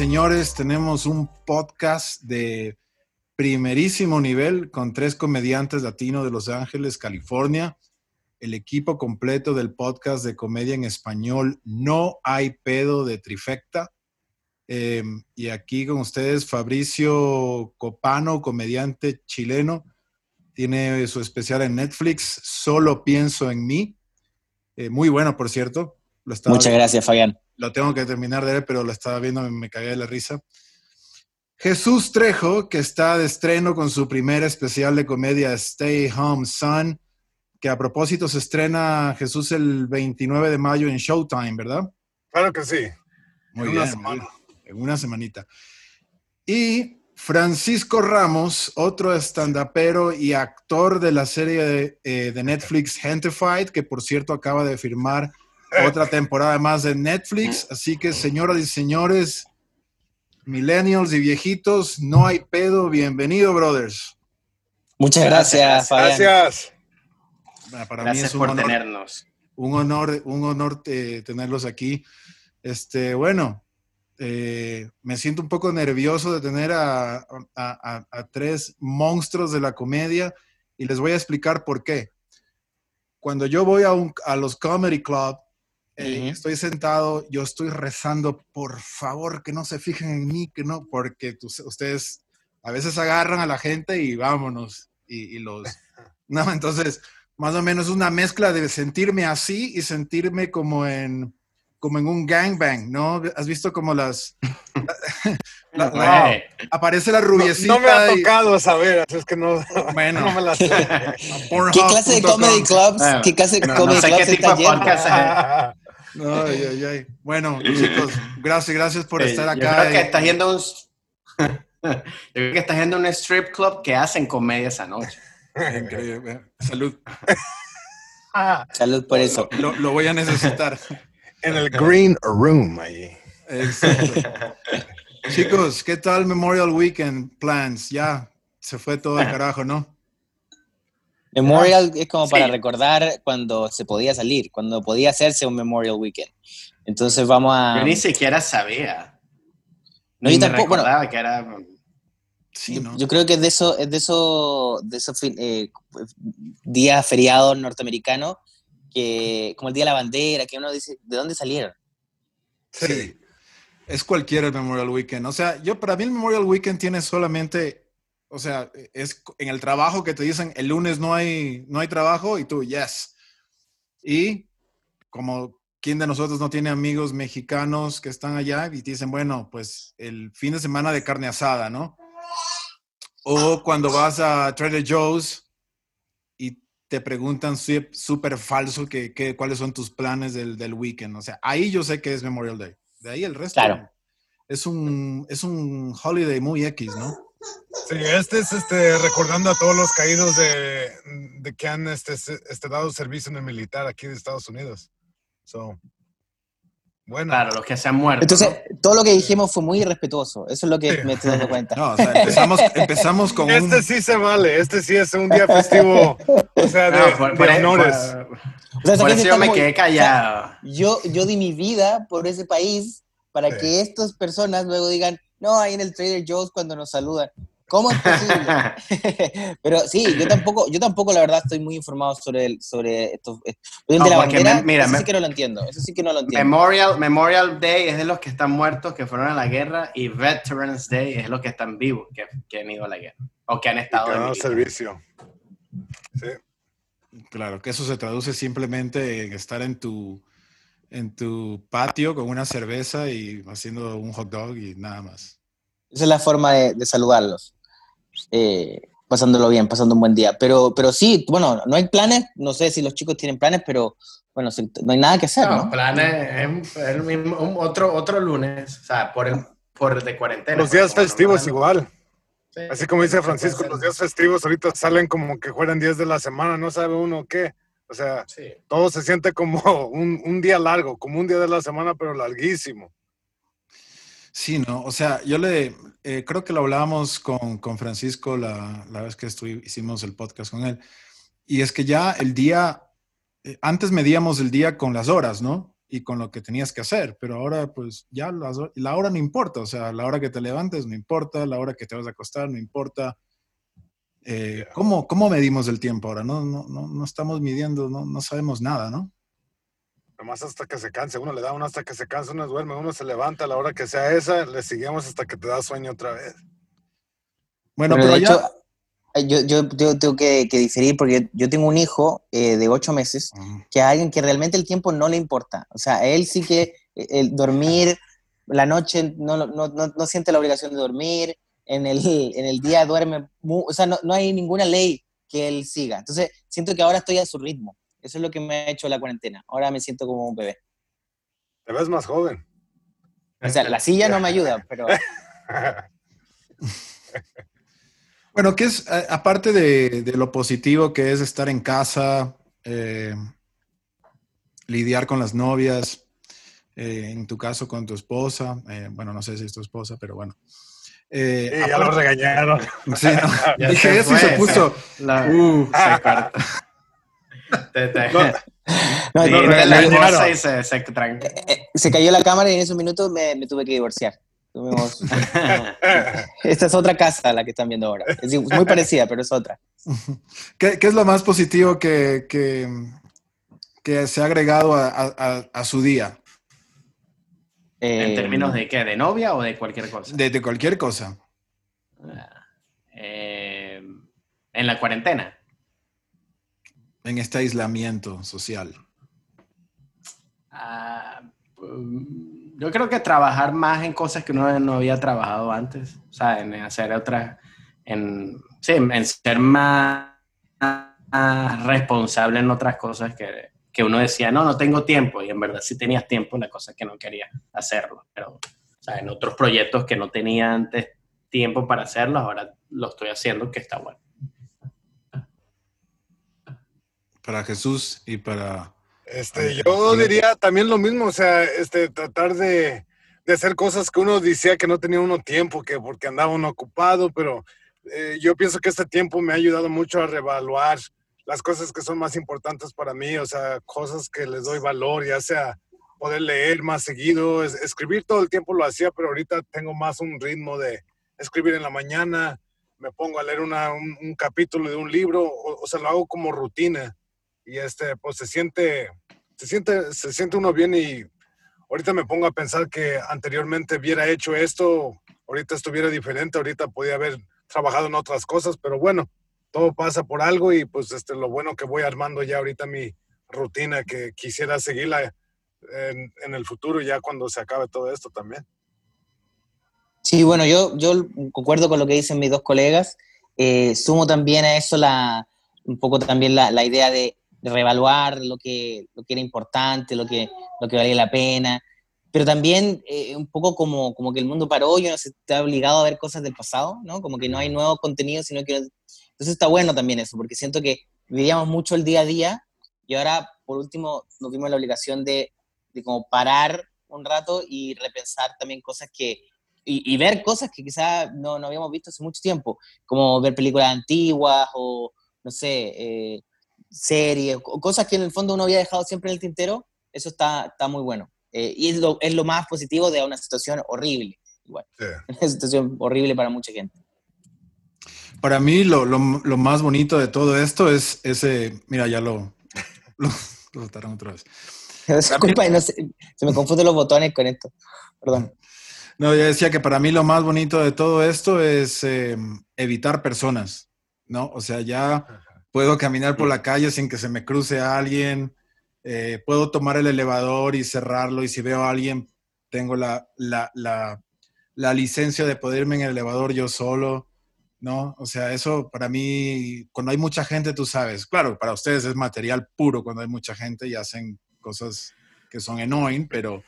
Señores, tenemos un podcast de primerísimo nivel con tres comediantes latinos de Los Ángeles, California. El equipo completo del podcast de comedia en español No hay pedo de Trifecta. Eh, y aquí con ustedes Fabricio Copano, comediante chileno. Tiene su especial en Netflix, Solo pienso en mí. Eh, muy bueno, por cierto. Muchas gracias, Fabián lo tengo que terminar de ver, pero lo estaba viendo, me, me cagué de la risa. Jesús Trejo, que está de estreno con su primer especial de comedia Stay Home Son, que a propósito se estrena Jesús el 29 de mayo en Showtime, ¿verdad? Claro que sí. Muy en bien, una semana. En una semanita. Y Francisco Ramos, otro estandapero y actor de la serie de, eh, de Netflix Gentified, que por cierto acaba de firmar otra temporada más de Netflix. Así que, señoras y señores, millennials y viejitos, no hay pedo. Bienvenido, brothers. Muchas gracias, Fabián. Gracias. para gracias mí es un por honor, tenernos. Un honor, un honor eh, tenerlos aquí. Este, bueno, eh, me siento un poco nervioso de tener a, a, a, a, tres monstruos de la comedia y les voy a explicar por qué. Cuando yo voy a, los comedy club, eh, estoy sentado, yo estoy rezando, por favor, que no se fijen en mí, que no, porque ustedes a veces agarran a la gente y vámonos, y, los... No, entonces, más o menos una mezcla de sentirme así y sentirme como en, como en un gangbang, ¿no? ¿Has visto como las... aparece la rubiecita. No, me ha tocado saber, así es que no, bueno. no me la sé. ¿Qué clase de comedy clubs? ¿Qué clase de no, comedy no sé clubs qué tipo de podcast. No, ay, ay, ay. Bueno, chicos, gracias, gracias por estar acá. Yo creo que estás yendo un, yo creo que estás yendo a un strip club que hacen comedia esa noche. Salud. Salud por eso. Lo, lo, voy a necesitar. En el green room allí. Exacto. Chicos, ¿qué tal Memorial Weekend plans? Ya se fue todo el carajo, ¿no? Memorial es como sí. para recordar cuando se podía salir, cuando podía hacerse un Memorial Weekend. Entonces vamos a... Yo ni siquiera sabía. No, yo tampoco, bueno, que era... Sí, ¿no? Yo creo que es de esos es de eso, de esos eh, días feriados norteamericanos, que, como el Día de la Bandera, que uno dice, ¿de dónde salieron? Sí. Es cualquiera el Memorial Weekend. O sea, yo para mí el Memorial Weekend tiene solamente o sea, es en el trabajo que te dicen el lunes no hay, no hay trabajo y tú, yes. Y como ¿quién de nosotros no tiene amigos mexicanos que están allá y te dicen, bueno, pues el fin de semana de carne asada, ¿no? O cuando vas a Trader Joe's y te preguntan súper falso que, que, cuáles son tus planes del, del, weekend. O sea, ahí yo sé que es Memorial Day. De ahí el resto claro. es, un, es un holiday muy X, ¿no? Sí, este es este, recordando a todos los caídos de, de que han este, este, dado servicio en el militar aquí de Estados Unidos. So, bueno. Claro, los que se han muerto. Entonces, ¿no? todo lo que dijimos fue muy irrespetuoso. Eso es lo que sí. me estoy dando cuenta. No, o sea, empezamos, empezamos con Este un... sí se vale. Este sí es un día festivo, o sea, de, No, por, por- de honores. por- O sea, por eso yo me quedé callado. Yo, yo di mi vida por ese país para Sí. que estas personas luego digan, no, ahí en el Trader Joe's cuando nos saludan. ¿Cómo es posible? Pero sí, yo tampoco, yo tampoco la verdad estoy muy informado sobre el, sobre esto. esto. El No, de la porque bandera, me- mira, eso me- sí que no lo entiendo. Eso sí que no lo entiendo. Memorial, Memorial Day es de los que están muertos, que fueron a la guerra, y Veterans Day es los que están vivos, que, que han ido a la guerra, o que han Que estado han en dado militar. servicio. Sí. Claro, que eso se traduce simplemente en estar en tu, en tu patio con una cerveza y haciendo un hot dog y nada más. Esa es la forma de, de saludarlos. Eh, pasándolo bien, pasando un buen día. Pero, pero sí, bueno, no hay planes, no sé si los chicos tienen planes, pero bueno, no hay nada que hacer, No, ¿no? planes es el mismo, un- otro, otro lunes, o sea, por el, por de cuarentena. Los días como festivos igual. Sí. Así como dice Francisco, los días festivos ahorita salen como que fueran días de la semana, no sabe uno qué. O sea, Sí. todo se siente como un, un día largo, como un día de la semana, pero larguísimo. Sí, ¿no? O sea, yo le, eh, creo que lo hablábamos con, con Francisco la, la vez que estuvi- hicimos el podcast con él. Y es que ya el día, eh, antes medíamos el día con las horas, ¿no? y con lo que tenías que hacer, pero ahora pues ya las la hora no importa, o sea, la hora que te levantes no importa, la hora que te vas a acostar no importa. Eh, ¿cómo, ¿Cómo medimos el tiempo ahora? No, no, no, no estamos midiendo, no, no sabemos nada, ¿no? Nomás hasta que se canse. Uno le da uno hasta que se cansa, uno duerme, uno se levanta a la hora que sea esa, le seguimos hasta que te da sueño otra vez. Bueno, Pero pero, de ya... hecho, eh, yo, yo, yo tengo que, que diferir porque yo, tengo un hijo eh, de ocho meses que a alguien que realmente el tiempo no le importa. O sea, él sí que eh, el dormir, la noche no, no, no, no siente la obligación de dormir, en el, en el día duerme, o sea, no, no hay ninguna ley que él siga. Entonces, siento que ahora estoy a su ritmo. Eso es lo que me ha hecho la cuarentena. Ahora me siento como un bebé. Te ves más joven. O sea, la silla no me ayuda, pero Bueno, ¿qué es, aparte de, de lo positivo que es estar en casa, eh, lidiar con las novias, eh, en tu caso con tu esposa, eh, bueno, no sé si es tu esposa, pero bueno. Eh, Sí, ya lo regañaron. sí, no, Ya dije se eso y se puso, La- uh, se No, Sí, la la- y se, se tranca. se cayó la cámara y en esos minutos me, me tuve que divorciar. Tuvimos- esta es otra casa la que están viendo ahora. Es decir, muy parecida, pero es otra. ¿qué, qué es lo más positivo que, que, que se ha agregado a- a su día? ¿En Eh, términos de qué? ¿De novia o de cualquier cosa? De, de cualquier cosa. Eh, en la cuarentena. en este aislamiento social. Ah, mm, yo creo que trabajar más en cosas que uno no había trabajado antes. O sea, en hacer otras. En, sí, en ser más, más responsable en otras cosas que, que uno decía, no, no tengo tiempo. Y en verdad sí tenías tiempo la cosa que no quería hacerlo. Pero, o sea, en otros proyectos que no tenía antes tiempo para hacerlo, ahora lo estoy haciendo, que está bueno. Para Jesús y para... Este, yo diría también lo mismo, o sea, este, tratar de, de hacer cosas que uno decía que no tenía uno tiempo, que porque andaba uno ocupado, pero eh, yo pienso que este tiempo me ha ayudado mucho a reevaluar las cosas que son más importantes para mí, o sea, cosas que les doy valor, ya sea poder leer más seguido, es- escribir todo el tiempo lo hacía, pero ahorita tengo más un ritmo de escribir en la mañana, me pongo a leer una- un, capítulo de un libro, o, o sea, lo hago como rutina y este, pues se siente, se siente, se siente uno bien y ahorita me pongo a pensar que anteriormente hubiera hecho esto, ahorita estuviera diferente, ahorita podía haber trabajado en otras cosas, pero bueno, todo pasa por algo y pues este, lo bueno que voy armando ya ahorita mi rutina que quisiera seguirla en, el futuro ya cuando se acabe todo esto también. Sí, bueno, yo, yo concuerdo con lo que dicen mis dos colegas. Eh, sumo también a eso la, un poco también la, la idea de, de reevaluar lo que, lo que era importante, lo que, lo que valía la pena, pero también eh, un poco como, como que el mundo paró y uno se está obligado a ver cosas del pasado, ¿no? Como que no hay nuevo contenido, sino que... Entonces está bueno también eso, porque siento que vivíamos mucho el día a día y ahora, por último, nos vimos la obligación de, de como parar un rato y repensar también cosas que, y, y ver cosas que quizás no, no habíamos visto hace mucho tiempo, como ver películas antiguas o, no sé, eh, series, o cosas que en el fondo uno había dejado siempre en el tintero, eso está, está muy bueno. Eh, y es lo, es lo más positivo de una situación horrible, igual, Sí. una situación horrible para mucha gente. Para mí lo, lo- lo más bonito de todo esto es ese... Mira, ya lo... Lo, lo botaron otra vez. Disculpa, no sé, se me confunden los botones con esto. Perdón. No, yo decía que para mí lo más bonito de todo esto es eh, evitar personas, ¿no? O sea, ya puedo caminar por la calle sin que se me cruce a alguien, eh, puedo tomar el elevador y cerrarlo y si veo a alguien, tengo la, la, la, la licencia de poder irme en el elevador yo solo, ¿no? O sea, eso para mí, cuando hay mucha gente, tú sabes, claro, para ustedes es material puro cuando hay mucha gente y hacen cosas que son annoying, pero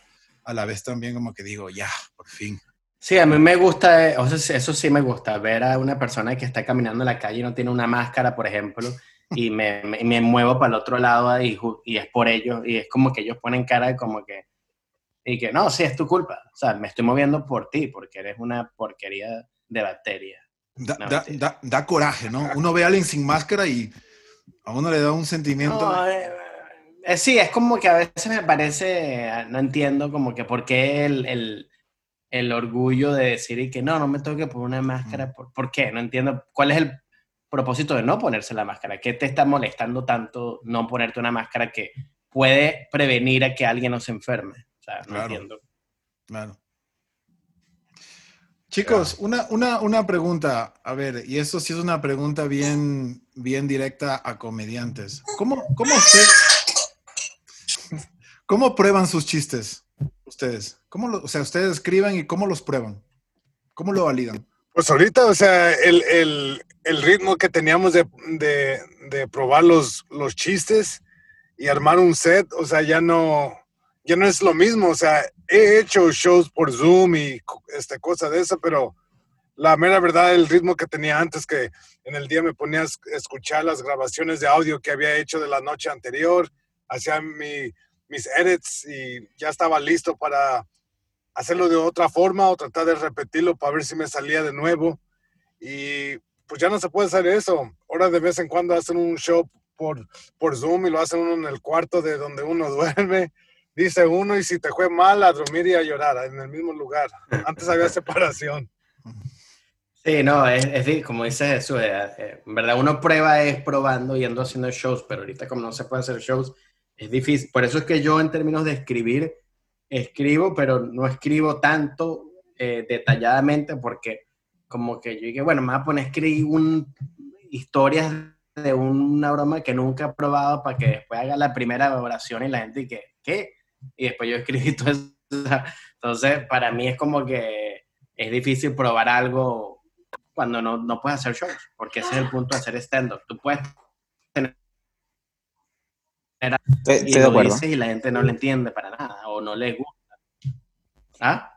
a la vez también como que digo, ya, por fin. Sí, a mí me gusta, eh, o sea, eso sí me gusta, ver a una persona que está caminando en la calle y no tiene una máscara, por ejemplo, y me, me, me muevo para el otro lado ju- y es por ellos, y es como que ellos ponen cara de como que, y que no, sí, es tu culpa, o sea, me estoy moviendo por ti, porque eres una porquería de bacteria. Da, No, da- da- da coraje, ¿no? Uno ve a alguien sin máscara y a uno le da un sentimiento. No, eh, Eh, sí, es como que a veces me parece, no entiendo como que por qué el, el, el orgullo de decir y que no, no me tengo que poner una máscara. ¿Por, ¿Por qué? No entiendo cuál es el propósito de no ponerse la máscara. ¿Qué te está molestando tanto no ponerte una máscara que puede prevenir a que alguien no se enferme? O sea, no entiendo. Claro. Chicos, una, una, una, pregunta, a ver, y eso sí es una pregunta bien, bien directa a comediantes. ¿Cómo, cómo, ¿cómo prueban sus chistes ustedes? ¿Cómo lo, o sea, ustedes escriben y cómo los prueban? ¿Cómo lo validan? Pues ahorita, o sea, el, el, el ritmo que teníamos de, de, de, probar los, los chistes y armar un set, o sea, ya no, ya no es lo mismo. O sea, he hecho shows por Zoom y esta cosa de eso, pero la mera verdad, el ritmo que tenía antes, que en el día me ponía a escuchar las grabaciones de audio que había hecho de la noche anterior, hacía mi, mis edits y ya estaba listo para hacerlo de otra forma o tratar de repetirlo para ver si me salía de nuevo. Y pues ya no se puede hacer eso. Ahora de vez en cuando hacen un show por, por Zoom y lo hacen uno en el cuarto de donde uno duerme. Dice uno, y si te fue mal, a dormir y a llorar en el mismo lugar. Antes había separación. Sí, no, es, es como dice Jesús, eh, eh, en verdad uno prueba es probando, yendo haciendo shows, pero ahorita como no se puede hacer shows, es difícil. Por eso es que yo en términos de escribir, escribo, pero no escribo tanto eh, detalladamente porque como que yo dije, bueno, me voy a poner a escribir un, historias de una broma que nunca he probado para que después haga la primera oración y la gente dice, ¿qué? Y después yo escribí todo eso. Entonces, para mí es como que es difícil probar algo cuando no, no puedes hacer shows, porque ese es el punto de hacer stand-up. Tú puedes tener... y lo dices y la gente no le entiende para nada o no le gusta. ¿Ah?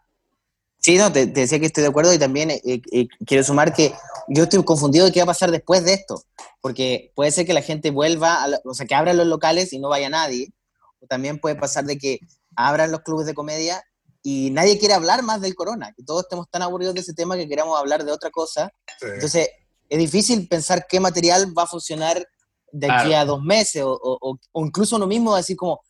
Sí, no, te, decía que estoy de acuerdo y también eh, eh, quiero sumar que yo estoy confundido de qué va a pasar después de esto, porque puede ser que la gente vuelva, o sea, que abran los locales y no vaya nadie, también puede pasar de que abran los clubes de comedia y nadie quiere hablar más del corona, que todos estemos tan aburridos de ese tema que queramos hablar de otra cosa. Entonces, es difícil pensar qué material va a funcionar de aquí a dos meses, o, o, o incluso uno mismo decir como,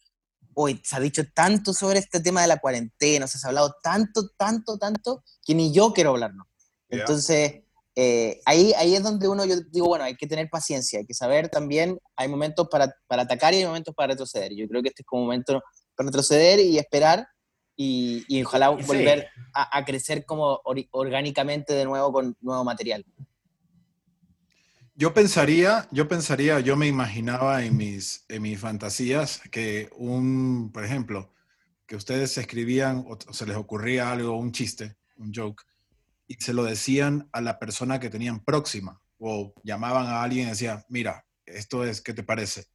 hoy se ha dicho tanto sobre este tema de la cuarentena, se ha hablado tanto, tanto, tanto, que ni yo quiero hablarlo. Entonces, eh, ahí, ahí es donde uno, yo digo, bueno, hay que tener paciencia, hay que saber también, hay momentos para, para atacar y hay momentos para retroceder. Yo creo que este es como un momento para retroceder y esperar y, y ojalá volver a, a, crecer como orgánicamente de nuevo con nuevo material. Yo pensaría, yo pensaría, yo me imaginaba en mis, en mis fantasías que un, por ejemplo, que ustedes escribían o, se les ocurría algo, un chiste, un joke, y se lo decían a la persona que tenían próxima, o llamaban a alguien y decían, mira, esto es, ¿qué te parece?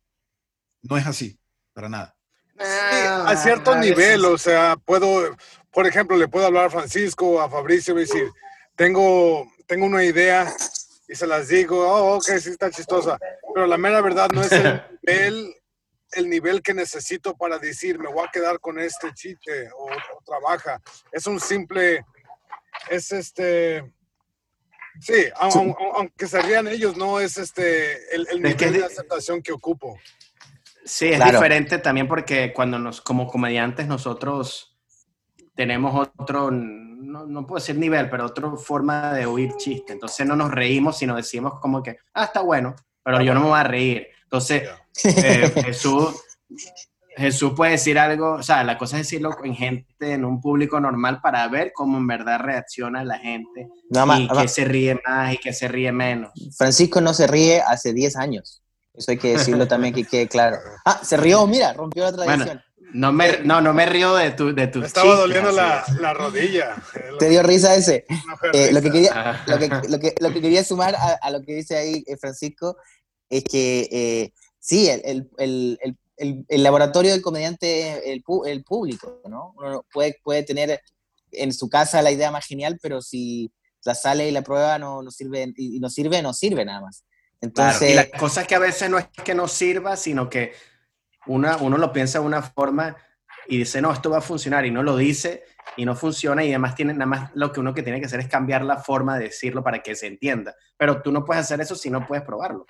No es así, para nada. a cierto nivel, o sea, puedo, por ejemplo, le puedo hablar a Francisco, a Fabricio y decir, tengo, tengo una idea y se las digo, oh, ok, sí está chistosa, pero la mera verdad no es el nivel, el nivel que necesito para decir, me voy a quedar con este chiste o, o trabaja. Es un simple, es este, sí, aunque, aunque se rían ellos, no es este, el, el nivel de aceptación que ocupo. Sí, es claro. diferente también porque cuando nos, como comediantes, nosotros tenemos otro no, no, puedo decir nivel, pero otra forma de oír chiste. Entonces no nos reímos, sino decimos como que, ah, está bueno, pero yo no me voy a reír. Entonces, eh, Jesús, Jesús puede decir algo, o sea, la cosa es decirlo en gente, en un público normal para ver cómo en verdad reacciona la gente no, y que se ríe más y que se ríe menos. Francisco no se ríe hace 10 años. Eso hay que decirlo también que quede claro. Ah, se rió, mira, rompió la tradición. Bueno, no me, no, no me río de tu, de tu Me estaba chiste, doliendo la, la, rodilla. ¿Te dio risa ese? Eh, lo, que quería, lo, que, lo, que, lo, que, quería sumar a, a, lo que dice ahí eh, Francisco es que eh, sí, el, el, el, el, laboratorio del comediante el, el público, ¿no? Uno puede, puede tener en su casa la idea más genial, pero si la sale y la prueba no, no sirve, y no sirve, no sirve nada más. Entonces, claro, y la cosa es que a veces no es que no sirva, sino que una, uno lo piensa de una forma y dice, no, esto va a funcionar, y no lo dice, y no funciona, y además tiene, nada más lo que uno que tiene que hacer es cambiar la forma de decirlo para que se entienda. Pero tú no puedes hacer eso si no puedes probarlo.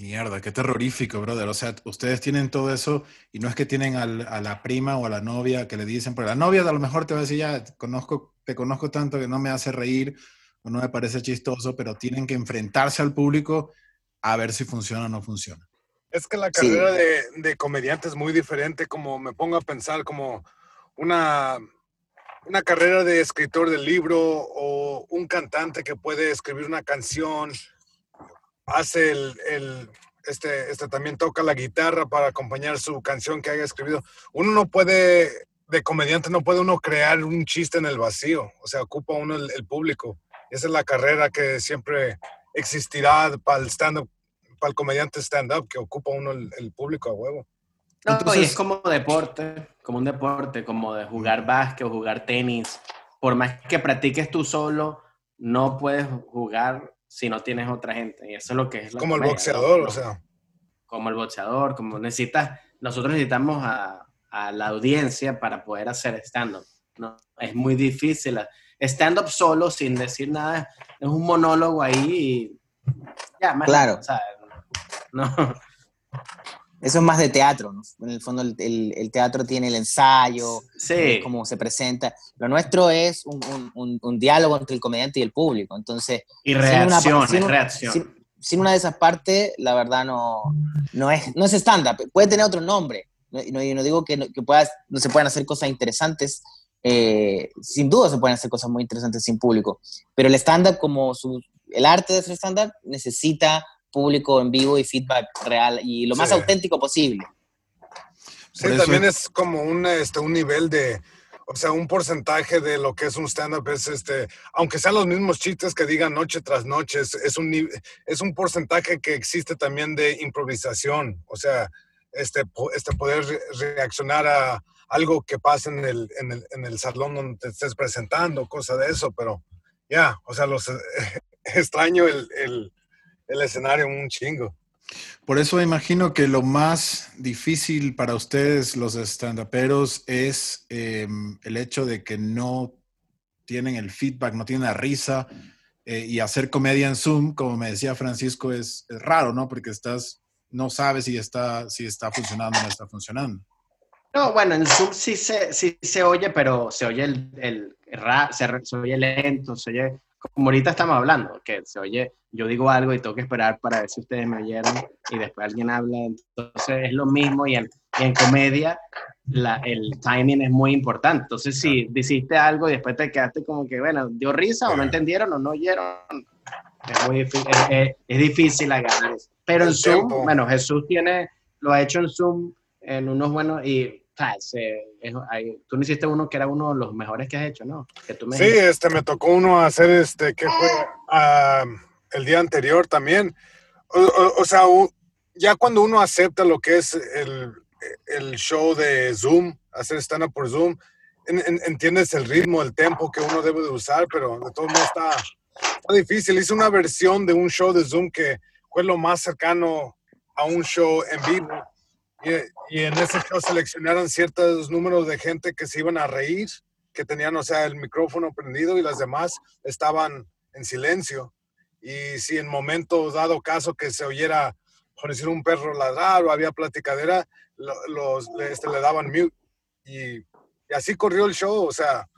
Mierda, qué terrorífico, brother. O sea, ustedes tienen todo eso y no es que tienen a la prima o a la novia que le dicen, pero la novia a lo mejor te va a decir, ya, conozco, te conozco tanto que no me hace reír o no me parece chistoso, pero tienen que enfrentarse al público a ver si funciona o no funciona. Es que la carrera de, de, comediante es muy diferente, como me pongo a pensar como una, una carrera de escritor de libro o un cantante que puede escribir una canción, hace el, el este, este también toca la guitarra para acompañar su canción que haya escrito. Uno no puede, de comediante no puede uno crear un chiste en el vacío, o sea, ocupa uno el, público. Esa es la carrera que siempre existirá para el stand-up, para el comediante stand-up, que ocupa uno el, público a huevo. No, Entonces, es como deporte, como un deporte, como de jugar básquet o jugar tenis. Por más que practiques tú solo, no puedes jugar si no tienes otra gente. Y eso es lo que es. como el boxeador, o sea. Como el boxeador, como necesitas, nosotros necesitamos a, a la audiencia para poder hacer stand-up. ¿no? Es muy difícil. Stand-up solo, sin decir nada, es un monólogo ahí y ya, más Claro. no. Eso es más de teatro, ¿no? En el fondo el, el, teatro tiene el ensayo, sí. cómo se presenta. Lo nuestro es un, un, un, diálogo entre el comediante y el público. Entonces, y reacción, sin una, reacción. Sin, una de esas partes, la verdad no, no es, no es stand-up. Puede tener otro nombre. No, yo no digo que, no, que puedas, no se puedan hacer cosas interesantes. Eh, sin duda se pueden hacer cosas muy interesantes sin público. Pero el stand-up, como su, el arte de hacer stand-up, necesita público en vivo y feedback real y lo más auténtico posible. Sí, también es como un, este, un nivel de, o sea, un porcentaje de lo que es un stand-up es, este, aunque sean los mismos chistes que digan noche tras noche, es, un, es un porcentaje que existe también de improvisación, o sea, este, este poder reaccionar a algo que pasa en el, en el, en el salón donde te estés presentando, cosa de eso, pero ya, o sea, los, extraño el, el, el escenario un chingo. Por eso imagino que lo más difícil para ustedes, los estandaperos, es em, el hecho de que no tienen el feedback, no tienen la risa. Eh, y hacer comedia en Zoom, como me decía Francisco, es, raro, ¿no? Porque estás, no sabes si está, si está funcionando o no está funcionando. No, bueno, en Zoom sí se, sí se oye, pero se oye el, el se, se, oye lento, se oye como ahorita estamos hablando, que se oye, yo digo algo y tengo que esperar para ver si ustedes me oyeron y después alguien habla, entonces es lo mismo y en, en comedia la, el timing es muy importante, entonces si dijiste algo y después te quedaste como que, bueno, dio risa o no entendieron o no oyeron, es muy difícil, es, es difícil agarrar eso. Pero en Zoom, bueno, Jesús tiene, lo ha hecho en Zoom en unos buenos y tú no hiciste uno que era uno de los mejores que has hecho, ¿no? sí, este, me tocó uno hacer, este, que fue ah, el día anterior también. O, sea, ya cuando uno acepta lo que es el, el show de Zoom, hacer stand-up por Zoom, entiendes el ritmo, el tempo que uno debe de usar, pero de todos modos está, está difícil. Hice una versión de un show de Zoom que fue lo más cercano a un show en vivo y, en ese caso seleccionaron ciertos números de gente que se iban a reír, que tenían, o sea, el micrófono prendido y las demás estaban en silencio. Y si en momento dado caso que se oyera, por decir, un perro ladrar o había platicadera, los, este, le daban mute. Y, así corrió el show, o sea,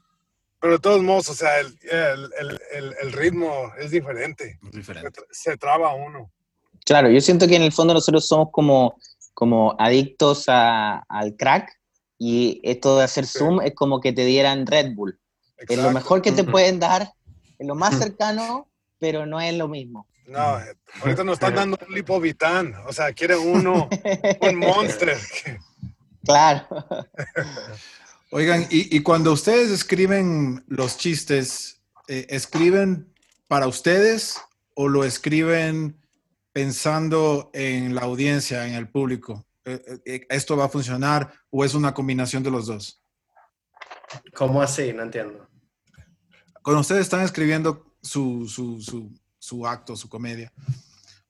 pero de todos modos, o sea, el, el, el, ritmo es diferente. diferente. Se, se traba uno. Claro, yo siento que en el fondo nosotros somos como como adictos al crack y esto de hacer Zoom es como que te dieran Red Bull. Es lo mejor que te pueden dar, es lo más cercano, pero no es lo mismo. No, ahorita nos están dando un lipovitán, o sea, quiere uno, un monster. Claro. Oigan, y, cuando ustedes escriben los chistes, eh, ¿escriben para ustedes o lo escriben pensando en la audiencia, en el público? Eh, eh, eh, ¿Esto va a funcionar o es una combinación de los dos? ¿Cómo así? No entiendo. Cuando ustedes están escribiendo su, su, acto, su comedia,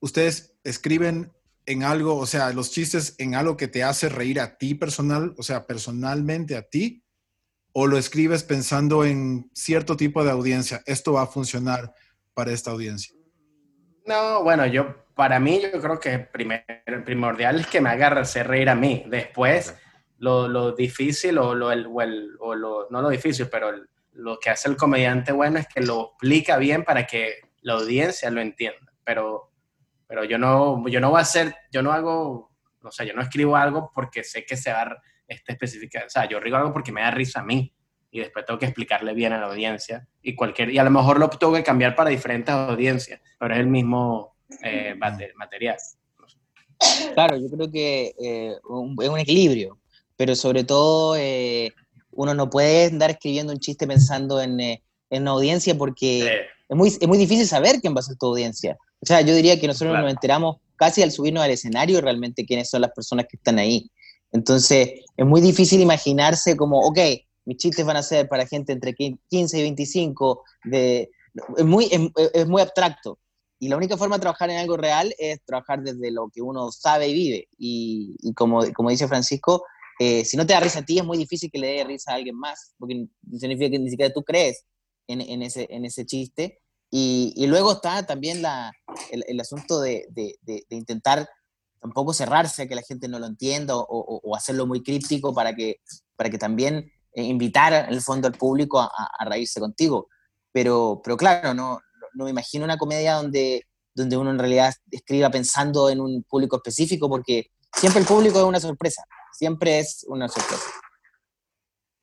ustedes escriben en algo, o sea, los chistes en algo que te hace reír a ti personal, o sea, personalmente a ti, o lo escribes pensando en cierto tipo de audiencia, esto va a funcionar para esta audiencia. No, bueno, yo para mí yo creo que primer, primordial es que me haga hacer reír a mí. Después, lo, lo difícil o, lo, el, o, el, o lo, no lo difícil, pero lo que hace el comediante bueno es que lo explica bien para que la audiencia lo entienda. Pero, pero yo, no, yo no voy a hacer, yo no hago, o sea, yo no escribo algo porque sé que se va a este especificar, o sea, yo escribo algo porque me da risa a mí y después tengo que explicarle bien a la audiencia y cualquier, y a lo mejor lo tengo que cambiar para diferentes audiencias, pero es el mismo eh, material. Claro, yo creo que eh, es un equilibrio, pero sobre todo eh, uno no puede andar escribiendo un chiste pensando en, en una audiencia porque es, muy, es muy difícil saber quién va a ser tu audiencia. O sea, yo diría que nosotros nos enteramos casi al subirnos al escenario realmente quiénes son las personas que están ahí. Entonces, es muy difícil imaginarse como, ok, mis chistes van a ser para gente entre 15 y 25, de, es, muy, es, muy abstracto. Y la única forma de trabajar en algo real es trabajar desde lo que uno sabe y vive. Y, y como, como dice Francisco, eh, si no te da risa a ti, es muy difícil que le dé risa a alguien más, porque significa que ni siquiera tú crees en, en, ese, en ese chiste. Y, y luego está también la, el, el, asunto de, de, de, intentar tampoco cerrarse a que la gente no lo entienda o, o, o hacerlo muy críptico para que, para que también eh, invitar en el fondo al público a, a, reírse contigo. Pero, pero claro, no, no me imagino una comedia donde, donde uno en realidad escriba pensando en un público específico, porque siempre el público es una sorpresa, siempre es una sorpresa.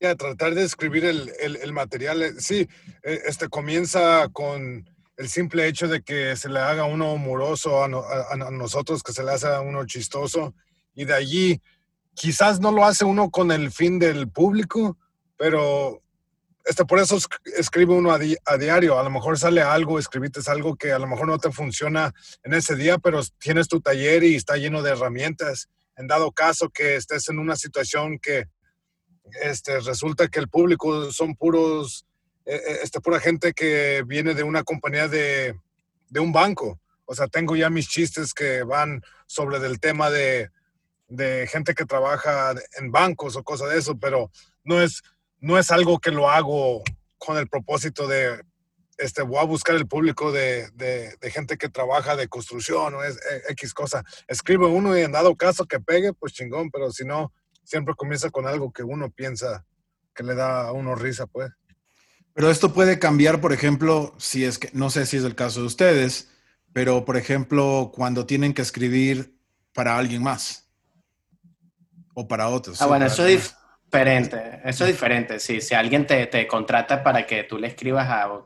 a tratar de escribir el, el, el, material, eh, sí, eh, este comienza con el simple hecho de que se le haga uno humoroso a, no, a, a nosotros, que se le haga uno chistoso, y de allí quizás no lo hace uno con el fin del público, pero este, por eso escribe uno a, di a, diario. A lo mejor sale algo, escribiste algo que a lo mejor no te funciona en ese día, pero tienes tu taller y está lleno de herramientas. En dado caso que estés en una situación que este, resulta que el público son puros, eh, este, pura gente que viene de una compañía de, de un banco. O sea, tengo ya mis chistes que van sobre del tema de de gente que trabaja en bancos o cosas de eso, pero no es, no es algo que lo hago con el propósito de, este, voy a buscar el público de, de, de gente que trabaja de construcción o es e, X cosa. Escribe uno y en dado caso que pegue, pues chingón, pero si no, siempre comienza con algo que uno piensa que le da a uno risa, pues. Pero esto puede cambiar, por ejemplo, si es que, no sé si es el caso de ustedes, pero por ejemplo, cuando tienen que escribir para alguien más o para otros. Ah, sí, bueno, eso es diferente. Eso es diferente. Sí, si alguien te, te contrata para que tú le escribas a, a,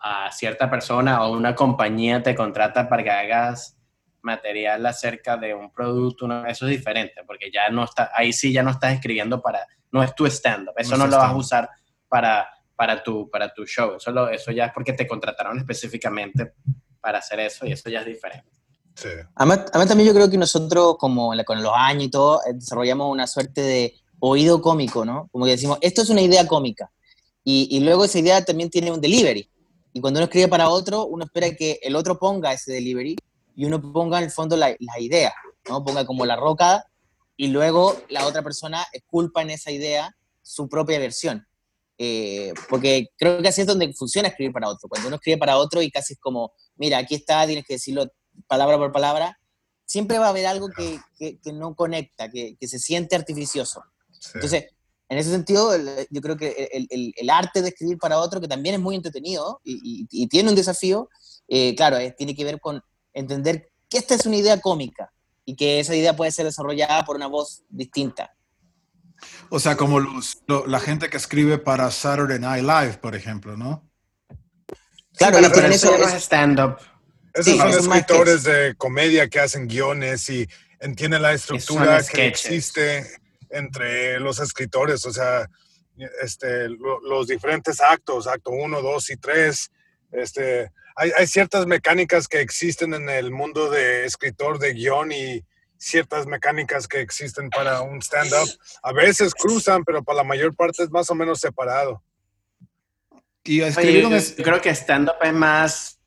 a, a, cierta persona o una compañía te contrata para que hagas material acerca de un producto, no, eso es diferente, porque ya no está, ahí sí ya no estás escribiendo para, no es tu stand-up, eso no, no lo vas a usar para, para, tu, para tu show, eso, lo, eso ya es porque te contrataron específicamente para hacer eso y eso ya es diferente. Sí. Además, además, también yo creo que nosotros, como con los años y todo, eh, desarrollamos una suerte de oído cómico, ¿no? Como que decimos, esto es una idea cómica. Y, luego esa idea también tiene un delivery. Y cuando uno escribe para otro, uno espera que el otro ponga ese delivery y uno ponga en el fondo la, idea, ¿no? Ponga como la roca y luego la otra persona esculpa en esa idea su propia versión. Eh, porque creo que así es donde funciona escribir para otro. Cuando uno escribe para otro y casi es como, mira, aquí está, tienes que decirlo palabra por palabra, siempre va a haber algo que, no conecta, que, se siente artificioso. Sí. Entonces, en ese sentido, yo creo que el, el, el, arte de escribir para otro, que también es muy entretenido y, y, y tiene un desafío, eh, claro, es, tiene que ver con entender que esta es una idea cómica y que esa idea puede ser desarrollada por una voz distinta. O sea, como los, lo, la gente que escribe para Saturday Night Live, por ejemplo, ¿no? Claro, sí, pero, pero eso no es stand-up. Esos sí, son escritores de comedia que hacen guiones y entienden la estructura que existe entre los escritores, o sea, este, lo, los diferentes actos, acto 1, 2 y 3. Este, hay, hay, ciertas mecánicas que existen en el mundo de escritor de guion y ciertas mecánicas que existen para un stand-up. A veces cruzan, pero para la mayor parte es más o menos separado. Y Oye, yo, yo creo que stand-up es más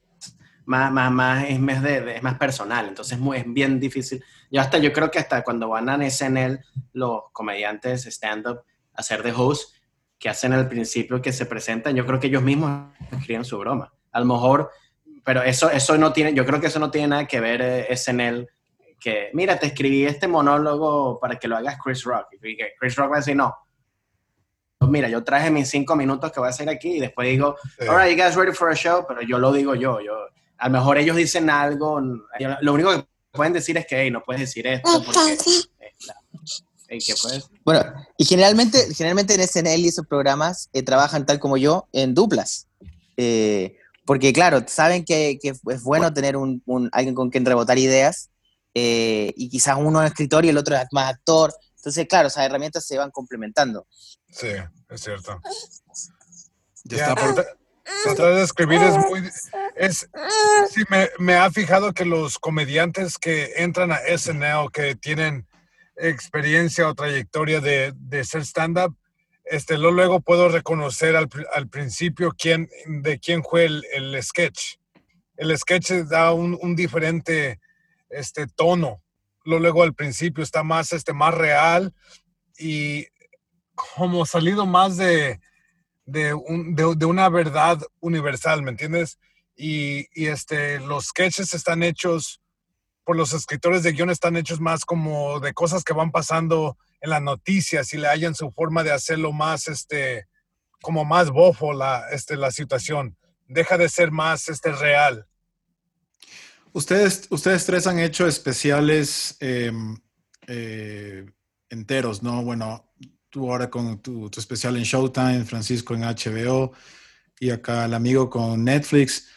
más, más, más, es, más de, de, es más personal, entonces es, muy, es bien difícil. Yo hasta, yo creo que hasta cuando van a SNL, los comediantes stand-up a hacer de host, que hacen al principio que se presentan, yo creo que ellos mismos escriben su broma. A lo mejor pero eso, eso no tiene, yo creo que eso no tiene nada que ver eh, SNL, que, mira, te escribí este monólogo para que lo hagas Chris Rock, y que Chris Rock va a decir, no, mira, yo traje mis cinco minutos que voy a hacer aquí y después digo, all right, you guys ready for a show, pero yo lo digo yo, yo, a lo mejor ellos dicen algo, lo único que pueden decir es que, hey, no puedes decir esto porque... Hey, ¿qué puedes? Bueno, y generalmente, generalmente en SNL y esos programas eh, trabajan tal como yo en duplas. Eh, porque claro, saben que, que, es bueno tener un, un, alguien con quien rebotar ideas eh, y quizás uno es escritor y el otro es más actor. Entonces, claro, esas herramientas se van complementando. Sí, es cierto. Ya está. Tratar de escribir es muy... Es, sí, me, me, ha fijado que los comediantes que entran a SNL, que tienen experiencia o trayectoria de, de ser stand-up, este, lo, luego puedo reconocer al, al, principio quién, de quién fue el, el sketch. El sketch da un, un, diferente este, tono. Lo, luego al principio está más, este, más real y como salido más de, de, un, de, de una verdad universal, ¿me entiendes? Y, y, este, los sketches están hechos por los escritores de guion, están hechos más como de cosas que van pasando en las noticias y le hallan su forma de hacerlo más, este, como más bofo la, este, la situación. Deja de ser más este, real. Ustedes, ustedes tres han hecho especiales eh, eh, enteros, ¿no? Bueno, tú ahora con tu, tu, especial en Showtime, Francisco en HBO y acá el amigo con Netflix.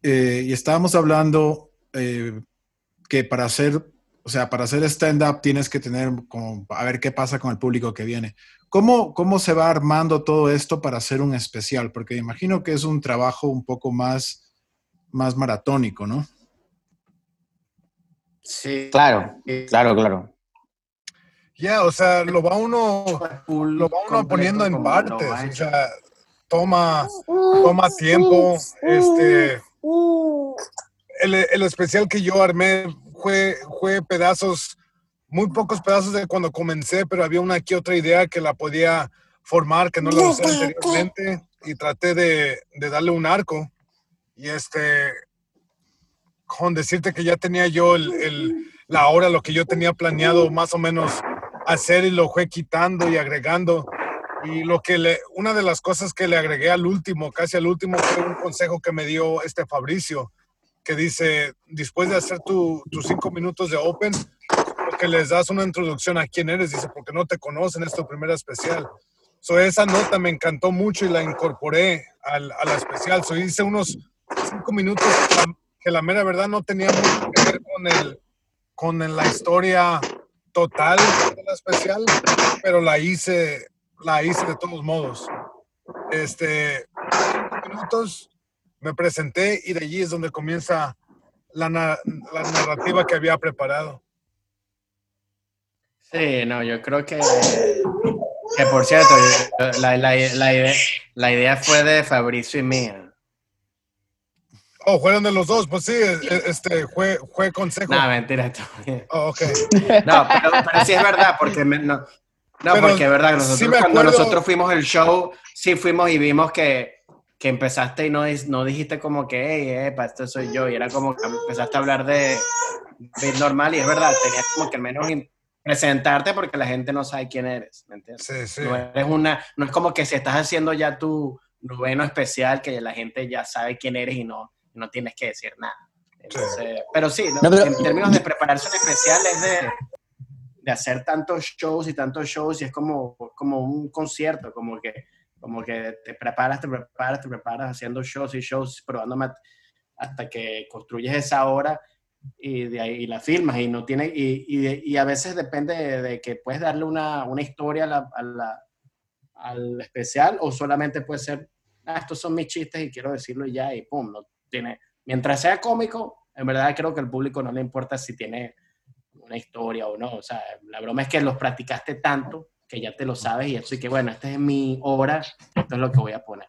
Eh, y estábamos hablando eh, que para hacer o sea, para hacer stand-up tienes que tener como, a ver qué pasa con el público que viene. ¿Cómo, ¿Cómo se va armando todo esto para hacer un especial? Porque imagino que es un trabajo un poco más, más maratónico, ¿no? Sí. Claro, claro, claro. Ya, yeah, o sea, lo va uno, lo va uno poniendo en partes. O sea, toma, toma tiempo. Este, el, el especial que yo armé fue, fue pedazos, muy pocos pedazos de cuando comencé, pero había una aquí otra idea que la podía formar, que no la usé anteriormente, y traté de, de darle un arco. Y este, con decirte que ya tenía yo el, el, la hora, lo que yo tenía planeado más o menos hacer y lo fue quitando y agregando. Y lo que le, una de las cosas que le agregué al último, casi al último, fue un consejo que me dio este Fabricio, que dice, después de hacer tus tu cinco minutos de Open, que les das una introducción a quién eres, dice, porque no te conocen, es tu primera especial. So, esa nota me encantó mucho y la incorporé al, a la especial. So, hice unos cinco minutos que la, que la, mera verdad no tenía mucho que ver con, el, con la historia total la especial, pero la hice, la hice de todos modos. Este, minutos, me presenté y de allí es donde comienza la, narrativa que había preparado. Sí, no, yo creo que, que por cierto, la, la, la, idea, idea fue de Fabricio y mía. Oh, fueron de los dos, pues sí, este, fue, fue consejo. No, mentira. Oh, ok. No, pero, pero, sí es verdad, porque me, no, no porque es verdad, nosotros, sí cuando nosotros fuimos el show, sí fuimos y vimos que que empezaste y no, no dijiste como que, hey, epa, esto soy yo, y era como que empezaste a hablar de, de normal, y es verdad, tenías como que al menos presentarte porque la gente no sabe quién eres, ¿me entiendes? Sí, sí. No, eres una, no es como que si estás haciendo ya tu noveno especial, que la gente ya sabe quién eres y no, no tienes que decir nada. Entonces, sí. Pero sí, ¿no? No, pero, en términos de preparación especial es de, de hacer tantos shows y tantos shows y es como, como un concierto, como que como que te preparas, te preparas, te preparas haciendo shows y shows, probando hasta que construyes esa hora y de ahí la filmas y no tiene y, y, y a veces depende de, de, que puedes darle una, una historia a la, a la, al especial o solamente puede ser ah, estos son mis chistes y quiero decirlo ya y pum no tiene mientras sea cómico en verdad creo que al público no le importa si tiene una historia o no o sea la broma es que los practicaste tanto que ya te lo sabes y eso, y que bueno, esta es mi obra, esto es lo que voy a poner.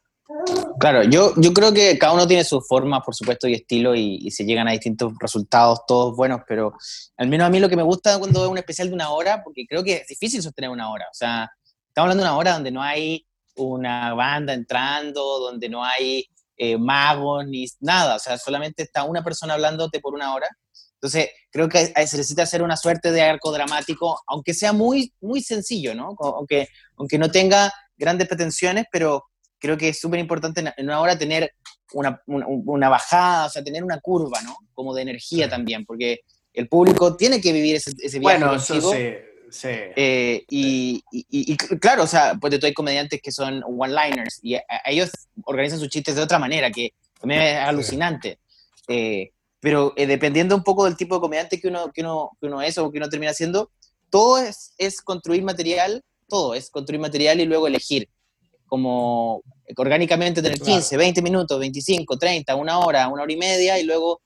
Claro, yo, yo creo que cada uno tiene su forma, por supuesto, y estilo, y, y, se llegan a distintos resultados, todos buenos, pero al menos a mí lo que me gusta cuando veo un especial de una hora, porque creo que es difícil sostener una hora, o sea, estamos hablando de una hora donde no hay una banda entrando, donde no hay eh, magos ni nada, o sea, solamente está una persona hablándote por una hora. Entonces, creo que se necesita hacer una suerte de arco dramático, aunque sea muy, muy sencillo, ¿no? Aunque, aunque no tenga grandes pretensiones, pero creo que es súper importante en una hora tener una, una, bajada, o sea, tener una curva, ¿no? Como de energía también, porque el público tiene que vivir ese, ese viaje. Bueno, eso sí. Sí. Eh, y, y, claro, o sea, pues de todo hay comediantes que son one-liners y ellos organizan sus chistes de otra manera, que también es alucinante. Eh, pero eh, dependiendo un poco del tipo de comediante que uno, que uno, que uno es o que uno termina haciendo, todo es, es construir material, todo es construir material y luego elegir como orgánicamente tener 15, 20 minutos, 25, 30, una hora, una hora y media y luego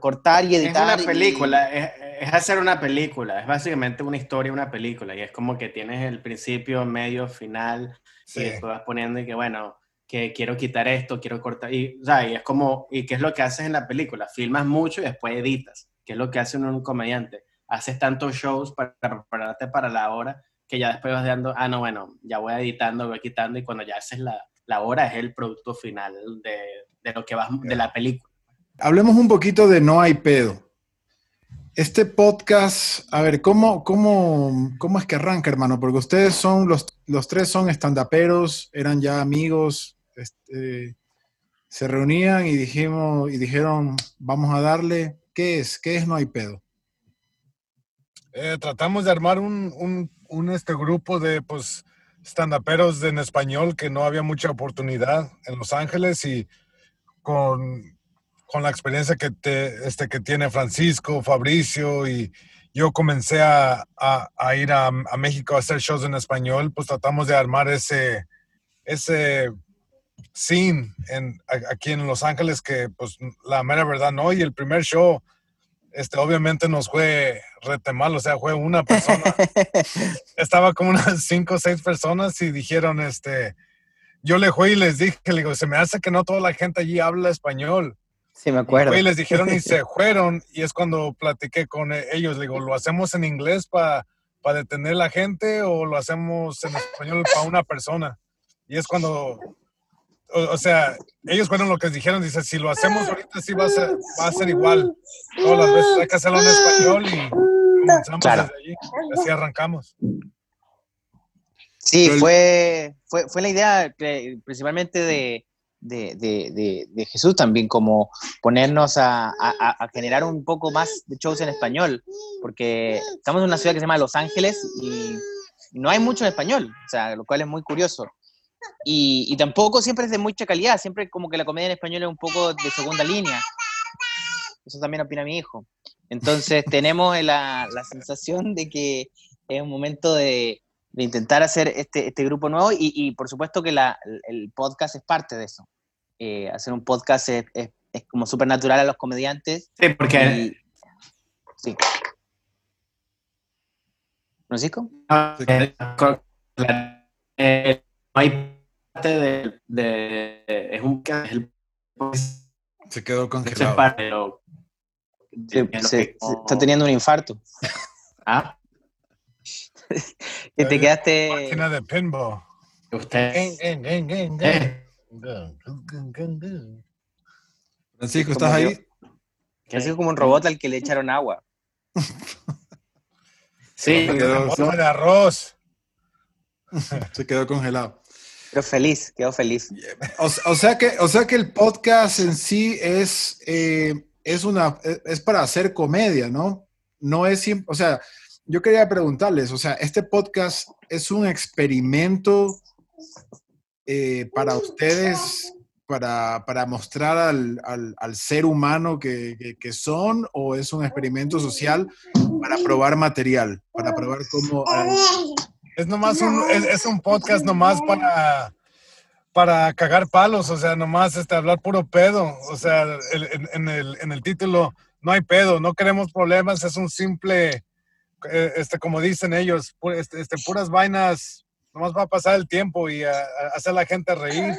cortar y editar. Es una película, es, hacer una película, es básicamente una historia, una película y es como que tienes el principio, medio, final y después vas poniendo y que bueno, que quiero quitar esto, quiero cortar y, o sea, y es como, ¿y qué es lo que haces en la película? Filmas mucho y después editas, que es lo que hace un, comediante. Haces tantos shows para prepararte para la hora que ya después vas dando, ah, no, bueno, ya voy editando, voy quitando y cuando ya haces la, la hora es el producto final de, de lo que vas, de la película. Hablemos un poquito de No hay pedo. Este podcast, a ver, ¿cómo, cómo, cómo es que arranca, hermano? Porque ustedes son, los, los tres son estandaperos, eran ya amigos, este, se reunían y, dijimos, y dijeron, vamos a darle, ¿qué es? ¿Qué es No hay pedo? Eh, tratamos de armar un, un, un, este grupo de pues standuperos en español que no había mucha oportunidad en Los Ángeles y con, con la experiencia que, te, este, que tiene Francisco, Fabricio y yo comencé a, a, a ir a, a, México a hacer shows en español, pues tratamos de armar ese, ese scene en, aquí en Los Ángeles que pues la mera verdad no, y el primer show este, obviamente nos fue rete mal, o sea, fue una persona. Estaba como unas cinco o seis personas y dijeron, este, yo le fui y les dije, le digo, se me hace que no toda la gente allí habla español. Sí, me acuerdo. Y, les dijeron y se fueron y es cuando platiqué con ellos, le digo, ¿lo hacemos en inglés para detener la gente o lo hacemos en español para una persona? Y es cuando o, sea, ellos fueron lo que dijeron, dice, si lo hacemos ahorita sí va a ser, va a ser igual. Todas las veces hay que hacerlo en español y comenzamos desde allí. Así arrancamos. Sí, fue, fue, fue la idea principalmente de, de, de, de, Jesús también, como ponernos a, a, a, generar un poco más de shows en español, porque estamos en una ciudad que se llama Los Ángeles y no hay mucho en español, o sea, lo cual es muy curioso. Y, tampoco siempre es de mucha calidad, siempre como que la comedia en español es un poco de segunda línea. Eso también opina mi hijo. Entonces tenemos la, la sensación de que es un momento de, de intentar hacer este, este grupo nuevo y, y, por supuesto que la, el podcast es parte de eso. Eh, hacer un podcast es, es, es como súper natural a los comediantes. Sí, porque... sí. ¿Francisco? Eh, hay parte de, de, es un se quedó congelado. Se, se, está teniendo un infarto. ¿Ah? que te quedaste. Máquina de pinball. Usted. Eh. Francisco, ¿estás ahí? Francisco como un robot al que le echaron agua. sí, quedó, de arroz. Se quedó congelado. Pero feliz, quedó feliz. O, sea que, o sea que el podcast en sí es, eh, es, una, es para hacer comedia, ¿no? No es, o sea, yo quería preguntarles, o sea, este podcast es un experimento eh, para ustedes, para, para mostrar al, al, al, ser humano que, que, son, o es un experimento social para probar material, para probar cómo... Es nomás un, es, un podcast nomás para, para cagar palos, o sea, nomás este, hablar puro pedo. O sea, en, el, en el título no hay pedo, no queremos problemas, es un simple, eh, este, como dicen ellos, este, este, puras vainas, nomás va a pasar el tiempo y a, hacer a la gente reír.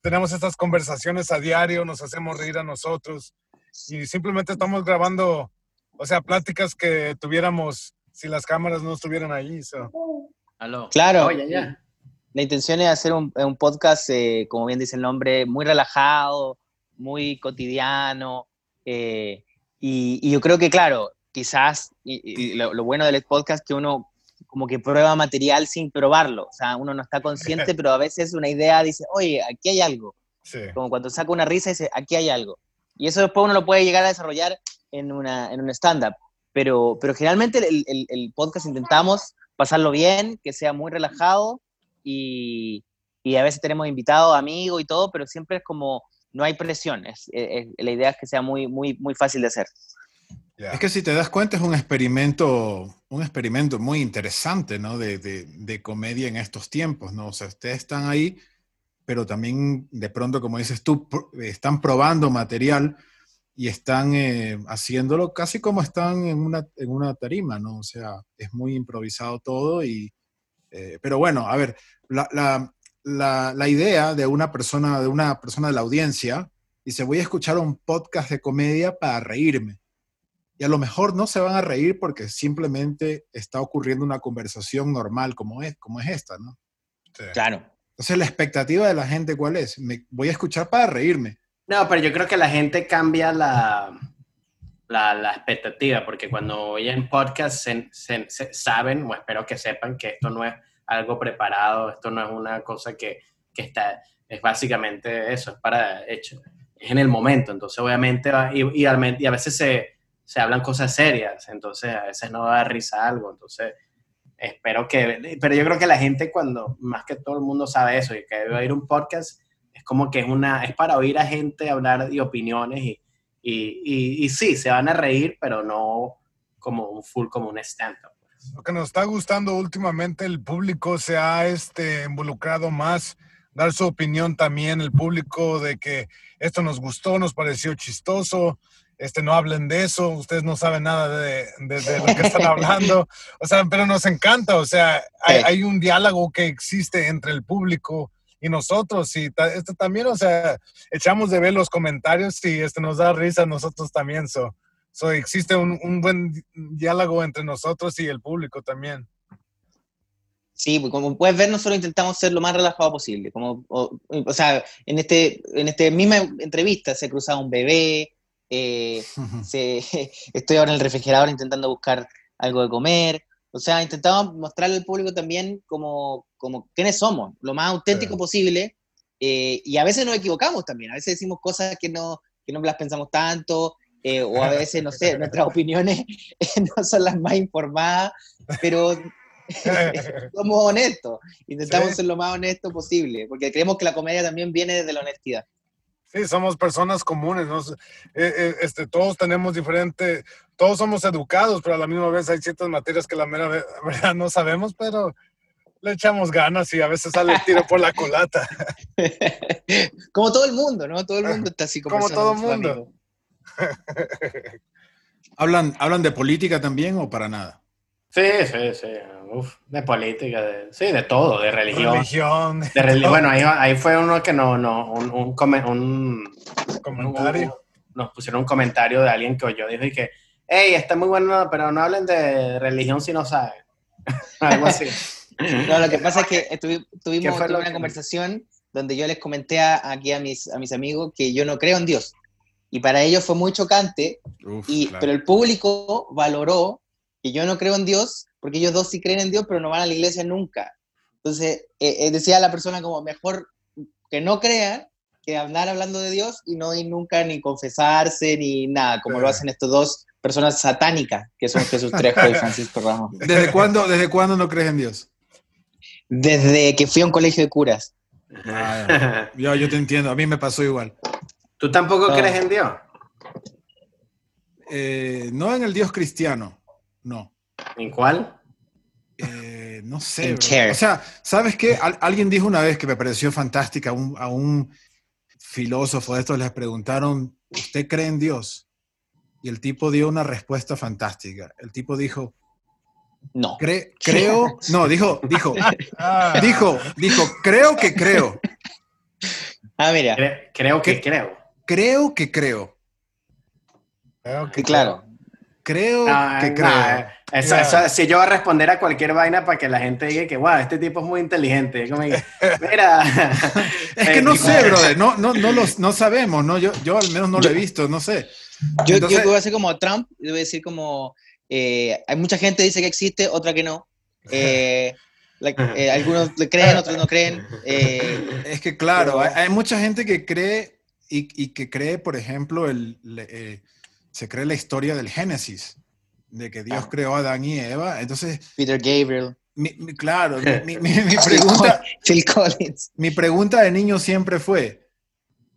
Tenemos estas conversaciones a diario, nos hacemos reír a nosotros y simplemente estamos grabando, o sea, pláticas que tuviéramos si las cámaras no estuvieran allí. So. Claro. La intención es hacer un, podcast, eh, como bien dice el nombre, muy relajado, muy cotidiano. eh, y, y yo creo que, claro, quizás, y, y lo, lo bueno del podcast es que uno como que prueba material sin probarlo. O sea, uno no está consciente, pero a veces una idea dice, oye, aquí hay algo. Sí. Como cuando saca una risa y dice, aquí hay algo. Y eso después uno lo puede llegar a desarrollar en, una, en un stand-up. Pero, pero generalmente el, el- el podcast intentamos pasarlo bien, que sea muy relajado y, y a veces tenemos invitados, amigos y todo, pero siempre es como, no hay presión. Es, es- la idea es que sea muy, muy, muy fácil de hacer. Ya. Es que si te das cuenta es un experimento, un experimento muy interesante, ¿no? De, de- de comedia en estos tiempos, ¿no? O sea, ustedes están ahí, pero también de pronto, como dices tú, pr- están probando material y están eh, haciéndolo casi como están en una, en una tarima, ¿no? O sea, es muy improvisado todo y... eh, pero bueno, a ver, la, la- la- la idea de una persona, de una persona de la audiencia, dice, voy a escuchar un podcast de comedia para reírme y a lo mejor no se van a reír porque simplemente está ocurriendo una conversación normal como es, como es esta, ¿no? Sí. Claro. Entonces, la expectativa de la gente, ¿cuál es? Me, voy a escuchar para reírme. No, pero yo creo que la gente cambia la, la, la expectativa, porque cuando oyen podcast se, se- saben, o espero que sepan, que esto no es algo preparado, esto no es una cosa que, que está, es básicamente eso, es para hecho, es en el momento, entonces obviamente, va- y, y, y a veces se, se hablan cosas serias, entonces a veces no da risa algo, entonces espero que, pero yo creo que la gente cuando, más que todo el mundo sabe eso, y que debe oír un podcast, como que es una, es para oír a gente hablar de opiniones y, y, y, y sí, se van a reír, pero no como un full, como un stand-up. Lo que nos está gustando últimamente, el público se ha este, involucrado más, dar su opinión también, el público de que esto nos gustó, nos pareció chistoso, este, no hablen de eso, ustedes no saben nada de, de- de lo que están hablando, o sea, pero nos encanta, o sea, hay, hay un diálogo que existe entre el público y nosotros, y ta- esto también, o sea, echamos de ver los comentarios y este, nos da risa a nosotros también, so, so existe un, un buen di- diálogo entre nosotros y el público también. Sí, pues como puedes ver, nosotros intentamos ser lo más relajado posible. Como, o, o sea, en este, en este misma entrevista se cruzaba un bebé, eh, se- estoy ahora en el refrigerador intentando buscar algo de comer. O sea, intentamos mostrarle al público también como, como quiénes somos, lo más auténtico Sí. posible. eh, y a veces nos equivocamos también, a veces decimos cosas que no, que no las pensamos tanto, eh, o a veces, no sé, nuestras opiniones no son las más informadas, pero somos honestos, intentamos Sí. ser lo más honesto posible, porque creemos que la comedia también viene desde la honestidad. Sí, somos personas comunes, ¿no? Eh, eh, este, todos tenemos diferente, todos somos educados, pero a la misma vez hay ciertas materias que la mera ve- verdad no sabemos, pero le echamos ganas y a veces sale el tiro por la culata. como todo el mundo, ¿no? Todo el mundo está así Como conversando todo sus mundo. ¿Hablan, ¿Hablan de política también o para nada? Sí, sí, sí. Uf, de política, de, sí, de todo, de religión. Religión, De reli- bueno, ahí, ahí fue uno que no, no, un, un, come- un- comentario. nos pusieron un comentario de alguien que oyó, dijo y que, hey, está muy bueno, pero no hablen de religión si no saben. Algo así. No, lo que pasa es que estuvi- ¿Qué tuvimos una que- conversación donde yo les comenté a- aquí a mis, a mis amigos que yo no creo en Dios. Y para ellos fue muy chocante, Uf, y, claro. pero el público valoró que yo no creo en Dios, porque ellos dos sí creen en Dios, pero no van a la iglesia nunca. Entonces, eh, eh, decía la persona como, mejor que no crean que andar hablando de Dios y no ir nunca ni confesarse ni nada, como Sí. lo hacen estos dos personas satánicas, que son Jesús Trejo y Francisco Ramos. ¿Desde cuándo, ¿Desde cuándo no crees en Dios? Desde que fui a un colegio de curas. Ah, Yo, yo te entiendo, a mí me pasó igual. ¿Tú tampoco No. crees en Dios? Eh, no en el Dios cristiano, no. ¿En cuál? Eh, no sé. O sea, ¿sabes qué? Al- alguien dijo una vez que me pareció fantástica, a un, a un filósofo de estos les preguntaron, ¿usted cree en Dios? Y el tipo dio una respuesta fantástica. El tipo dijo, No. "Cre- creo, no, dijo, dijo, Ah, dijo, dijo, creo que creo, Ah, mira, Cre- creo que creo. creo que creo. creo que claro. creo Ah, que no, creo. Eso- eso- si yo voy a responder a cualquier vaina para que la gente diga que, wow, este tipo es muy inteligente. Como Mira. Es que no sé, brother, no, no, no, los, no sabemos, ¿no? Yo, yo al menos no lo he visto, no sé. Yo, Entonces- yo voy a decir como Trump, yo voy a decir como, eh, hay mucha gente que dice que existe, otra que no. Eh, like, eh, algunos le creen, otros no creen. eh, Es que claro, Pero- hay, hay mucha gente que cree y, y que cree, por ejemplo, el, le- eh, se cree la historia del Génesis, de que Dios Ah. creó a Adán y Eva. Entonces, Peter Gabriel, mi- mi- claro, mi, mi- mi- mi pregunta, Phil Collins. mi pregunta de niño siempre fue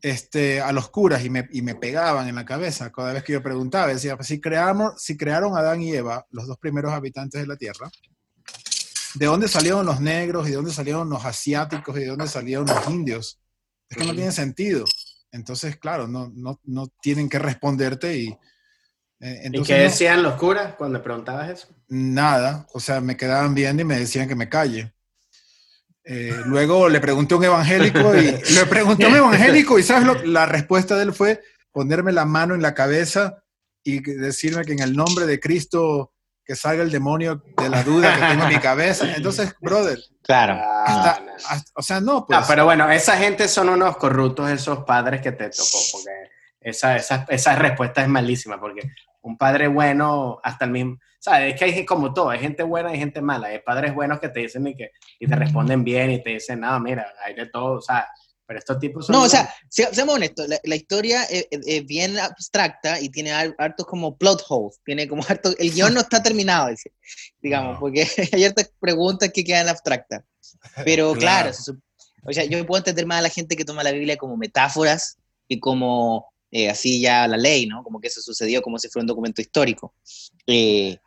este, a los curas y me, y me pegaban en la cabeza cada vez que yo preguntaba. Decía, pues, si, creamos, si crearon a Adán y Eva, los dos primeros habitantes de la Tierra, ¿de dónde salieron los negros y de dónde salieron los asiáticos y de dónde salieron los indios? Es que no tiene sentido. Entonces, claro, no, no, no tienen que responderte y... eh, ¿Y entonces qué no- decían los curas cuando preguntabas eso? nada, o sea, me quedaban viendo y me decían que me calle. Eh, luego le pregunté a un evangélico y le pregunté a un evangélico y sabes lo, la respuesta de él fue ponerme la mano en la cabeza y decirme que en el nombre de Cristo que salga el demonio de la duda que tengo en mi cabeza. Entonces, brother, Claro. hasta- Ah, no. hasta- o sea, no, pues. Ah, pero bueno, esa gente son unos corruptos, esos padres que te tocó, porque esa, esa, esa respuesta es malísima, porque un padre bueno, hasta el mismo, ¿sabes? Es que hay como todo, hay gente buena y gente mala, hay padres buenos que te dicen y, que, y te responden bien y te dicen, no, mira, hay de todo, o sea, pero estos tipos son... No, o sea, se- seamos honestos, la, la historia es, bien abstracta y tiene har- hartos como plot holes, tiene como harto, el guion no está terminado, digamos, No. porque hay hartas preguntas que quedan abstractas. Pero Claro. claro, o sea, yo puedo entender más a la gente que toma la Biblia como metáforas y como eh, así ya la ley, ¿no? Como que eso sucedió como si fuera un documento histórico. Eh,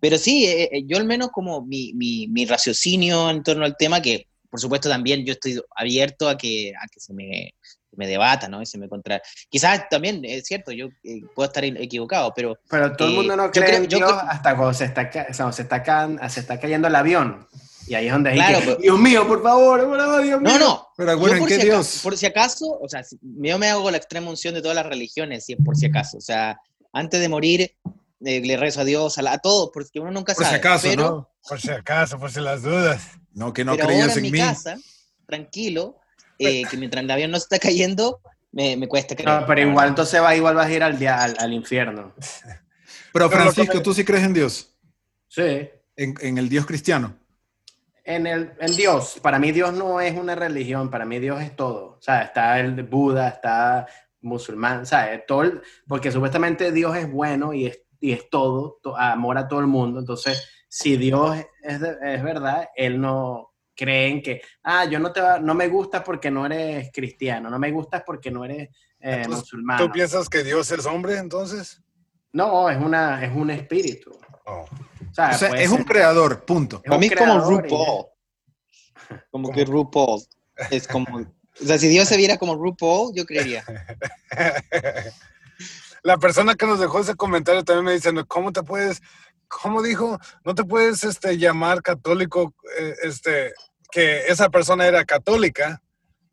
pero sí, eh, yo al menos como mi, mi, mi raciocinio en torno al tema, que por supuesto también yo estoy abierto a que, a que se me, me debata, ¿no? Y se me contra... Quizás también, es cierto, yo puedo estar equivocado, pero Pero todo el mundo no yo cree creo- en yo Dios creo- hasta cuando se está, o sea, se, está ca- se está cayendo el avión. Y ahí es donde hay Claro, que, pero- Dios mío, por favor, por favor, Dios mío. no, no. Pero bueno, ¿en por qué si Dios? Acaso, por si acaso, o sea, si- yo me hago la extrema unción de todas las religiones, si es por si acaso. O sea, antes de morir, eh, le rezo a Dios, a, la- a todos, porque uno nunca Por si sabe. acaso, pero, ¿no? Por si acaso, por si las dudas. No, que no pero creías ahora en en mi mí. casa, tranquilo, eh, que mientras el avión no se está cayendo, me, me cuesta creer. No, pero igual entonces va, igual vas a ir al, al, al infierno. Pero Francisco, ¿tú sí crees en Dios? Sí. En, en el Dios cristiano. En, el, en Dios, para mí Dios no es una religión, para mí Dios es todo. O sea, está el Buda, está musulmán, ¿sabes? Todo el- porque supuestamente Dios es bueno y es, y es todo, to- amor a todo el mundo. Entonces, si Dios es, es verdad, Él no cree en que, ah, yo no, te va- no me gustas porque no eres cristiano, no me gustas porque no eres eh, musulmán. ¿Tú piensas que Dios es hombre entonces? No, es, una, es un espíritu. Oh. O sea, O sea, puede es un creador, punto. Para mí es como y- RuPaul. Como que RuPaul. Es como. O sea, si Dios se viera como RuPaul, yo creería. La persona que nos dejó ese comentario también me dice, "No, ¿cómo te puedes, cómo dijo, no te puedes este, llamar católico, eh, este, que esa persona era católica,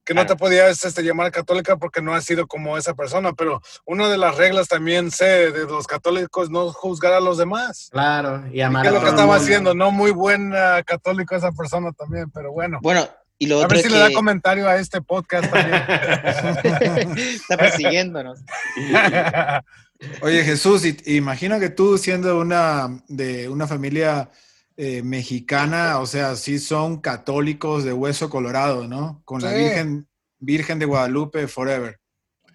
que no te podías este, llamar católica porque no has sido como esa persona, pero una de las reglas también sé de los católicos no juzgar a los demás. Claro, y ¿Y amar ¿Qué es lo que estaba mundo. haciendo? No muy buen ah, católico esa persona también, pero bueno. Bueno, y lo A otro ver es si que le da comentario a este podcast también. está persiguiéndonos. Oye, Jesús, y- imagino que tú siendo una de una familia eh, mexicana, o sea, sí son católicos de hueso colorado, ¿no? Con la. Virgen, Virgen de Guadalupe forever.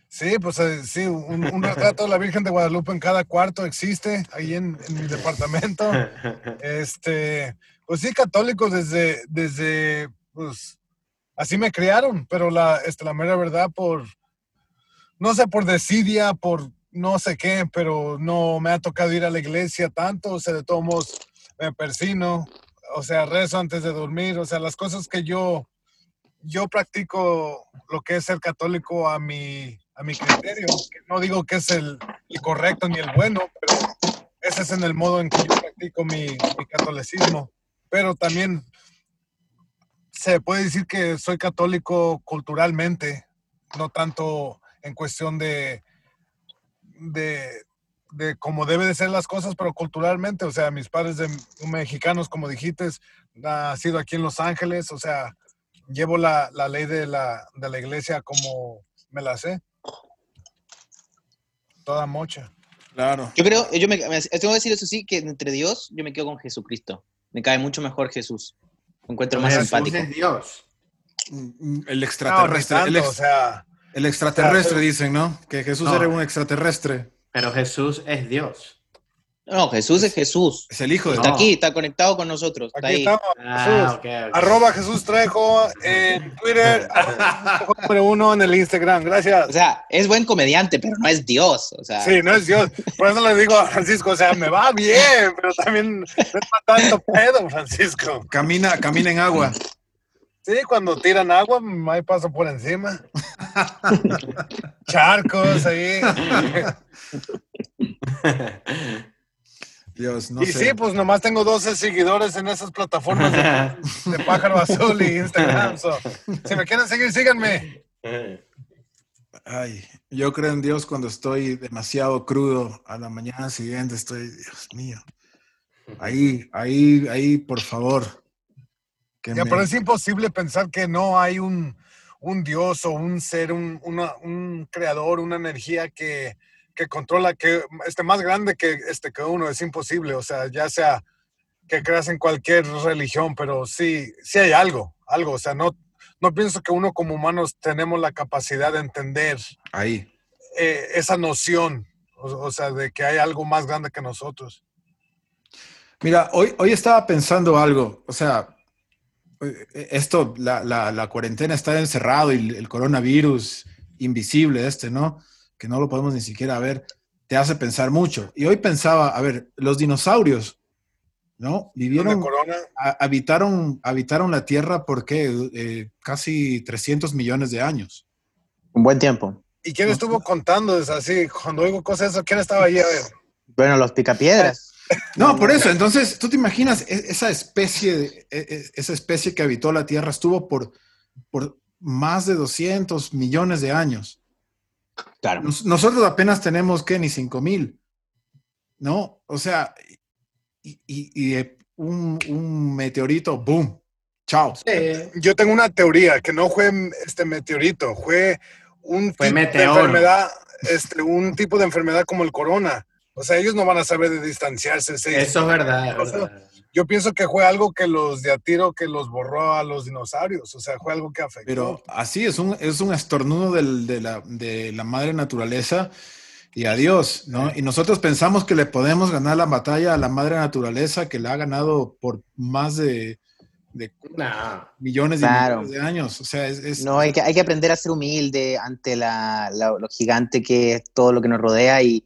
Sí, pues eh, sí, un, un retrato de la Virgen de Guadalupe en cada cuarto existe ahí en, en mi departamento. Este, pues sí, católicos desde, desde, pues, así me criaron, pero la, este, la mera verdad por, no sé, por desidia, por no sé qué, pero no me ha tocado ir a la iglesia tanto, o sea, de todos modos me persino, o sea, rezo antes de dormir, o sea, las cosas que yo, yo practico lo que es ser católico a mi, a mi criterio, no digo que es el, el correcto ni el bueno, pero ese es en el modo en que yo practico mi, mi catolicismo. Pero también se puede decir que soy católico culturalmente, no tanto en cuestión de, de de cómo debe de ser las cosas, pero culturalmente, o sea, mis padres de mexicanos, como dijiste, nacido aquí en Los Ángeles, o sea, llevo la, la ley de la, de la iglesia como me la sé. Toda mocha. Claro. Yo creo, yo me, me- tengo que decir eso sí, que entre Dios yo me quedo con Jesucristo. Me cae mucho mejor Jesús. Lo encuentro más Jesús simpático. es Dios. Mm, El extraterrestre. no el, ex- o sea, el extraterrestre o sea, dicen, ¿no? Que Jesús No. era un extraterrestre. Pero Jesús es Dios. No, Jesús es Jesús. Es el hijo de Está No. aquí, está conectado con nosotros. Está aquí ahí. estamos. Ah, Jesús. ok, ok. Arroba Jesús Trejo en Twitter, número uno en el Instagram. Gracias. O sea, es buen comediante, pero no es Dios. O sea, Sí, no es Dios. Por eso le digo a Francisco, o sea, me va bien, pero también no es para tanto pedo, Francisco. Camina, camina en agua. Sí, cuando tiran agua, ahí paso por encima. Charcos ahí. Dios, no y sé. sí, pues nomás tengo 12 seguidores en esas plataformas de, de Pájaro Azul y Instagram. so, si me quieren seguir, síganme. Ay, yo creo en Dios cuando estoy demasiado crudo. A la mañana siguiente estoy, Dios mío. Ahí, ahí, ahí, por favor. Que Ya, me- pero es imposible pensar que no hay un, un Dios o un ser, un, una- un creador, una energía que, que controla, que esté más grande que, este, que uno. Es imposible. O sea, ya sea que creas en cualquier religión, pero sí, sí hay algo, algo. O sea, no, no pienso que uno como humanos tenemos la capacidad de entender Ahí. eh, esa noción, o, o sea, de que hay algo más grande que nosotros. Mira, hoy, hoy estaba pensando algo. O sea, esto, la, la, la cuarentena está encerrado y el coronavirus invisible este, ¿no? Que no lo podemos ni siquiera ver, te hace pensar mucho. Y hoy pensaba, a ver, los dinosaurios, ¿no? ¿Dónde Vivieron, corona? a- habitaron, habitaron la Tierra por qué? Eh, casi 300 millones de años. un buen tiempo. ¿Y quién estuvo contando? Es así, cuando oigo cosas de eso, ¿quién estaba ahí? A ver. Bueno, los picapiedras. No, por eso. Entonces, tú te imaginas, e- esa especie, e- e- esa especie que habitó la Tierra estuvo por, por más de 200 millones de años. Claro. Nos- nosotros apenas tenemos, ¿qué? Ni 5 mil. ¿No? O sea, y, y- y, eh, un, un meteorito, ¡boom! ¡Chao! Sí. Yo tengo una teoría, que no fue este meteorito, fue un Fue tipo de enfermedad, este, un tipo de enfermedad como el corona. O sea, ellos no van a saber de distanciarse. sí. Eso es verdad. Eso- verdad. Yo pienso que fue algo que los de a tiro que los borró a los dinosaurios. O sea, fue algo que afectó. Pero así es un, es un estornudo del- de, la, de la madre naturaleza y adiós, ¿no? Y nosotros pensamos que le podemos ganar la batalla a la madre naturaleza que la ha ganado por más de, de No. millones y Claro. millones de años. O sea, es, es- No, hay que, hay que aprender a ser humilde ante la, la- lo gigante que es todo lo que nos rodea y,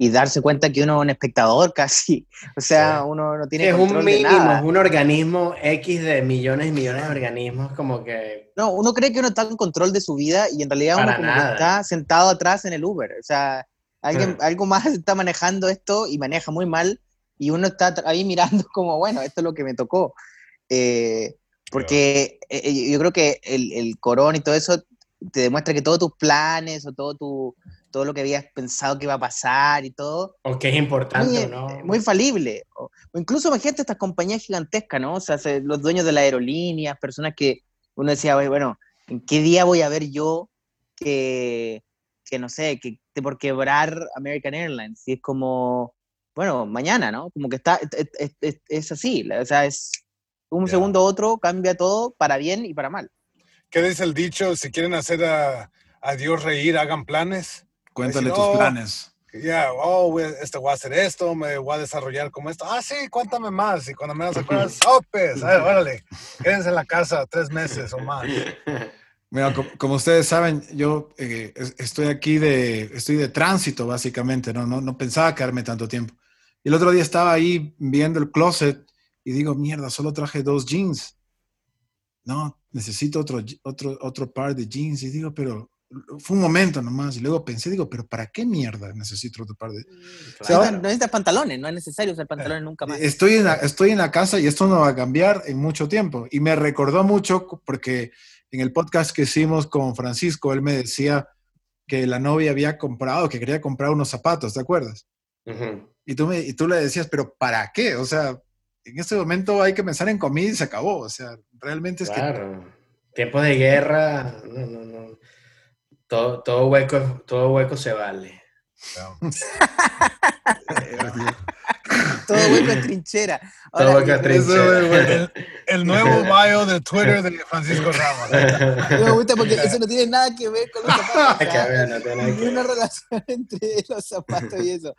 y darse cuenta que uno es un espectador casi. O sea, Sí. uno no tiene Es un control de mínimo, nada. es un organismo X de millones y millones de organismos, como que. No, uno cree que uno está en control de su vida y en realidad uno como que está sentado atrás en el Uber. O sea, alguien, algo más está manejando esto y maneja muy mal y uno está ahí mirando como, bueno, esto es lo que me tocó. Eh, porque eh, eh, yo creo que el, el corona y todo eso te demuestra que todos tus planes o todo tu todo lo que habías pensado que iba a pasar y todo, O que es importante muy, no. eh, muy falible. O, o incluso imagínate estas compañías gigantescas, ¿no? O sea, se- los dueños de las aerolíneas, personas que uno decía, "Oye, bueno, ¿en qué día voy a ver yo que, que no sé, que esté por quebrar American Airlines? Y es como, bueno, mañana, ¿no? Como que está, es, es- es- es así, o sea, es un Ya. segundo a otro, cambia todo para bien y para mal. ¿Qué dice el dicho? Si quieren hacer a, a Dios reír, hagan planes. Cuéntale Decir, tus "Oh, planes. Ya, oh, voy- este, voy a hacer esto, me voy a desarrollar como esto. Ah, sí, cuéntame más. Y cuando me das acuerdas, oh, pues, a ver, órale, quédense en la casa tres meses o más. Mira, co- como, ustedes saben, yo eh, es- estoy aquí de, estoy de tránsito, básicamente, ¿no? No, no pensaba quedarme tanto tiempo. Y el otro día estaba ahí viendo el closet y digo, mierda, solo traje dos jeans. No, necesito otro, otro, otro par de jeans. Y digo, pero fue un momento nomás. Y luego pensé, digo, pero ¿para qué mierda necesito otro par de No sea, necesitas- no necesitas pantalones, no es necesario usar pantalones nunca más. Estoy en, la, estoy en la casa y esto no va a cambiar en mucho tiempo. Y me recordó mucho porque en el podcast que hicimos con Francisco, él me decía que la novia había comprado, que quería comprar unos zapatos, ¿te acuerdas? y, tú me, y tú le decías, pero ¿para qué? O sea, en este momento hay que pensar en comida y se acabó. O sea, realmente es claro. Tiempos de guerra, no, no, no. Todo, todo, hueco, todo hueco se vale. Todo hueco es trinchera. todo hueco es trinchera. El, nuevo bio de Twitter de Francisco Ramos. Me gusta porque eso no tiene nada que ver con los zapatos. ver, no tiene relación entre los zapatos y eso.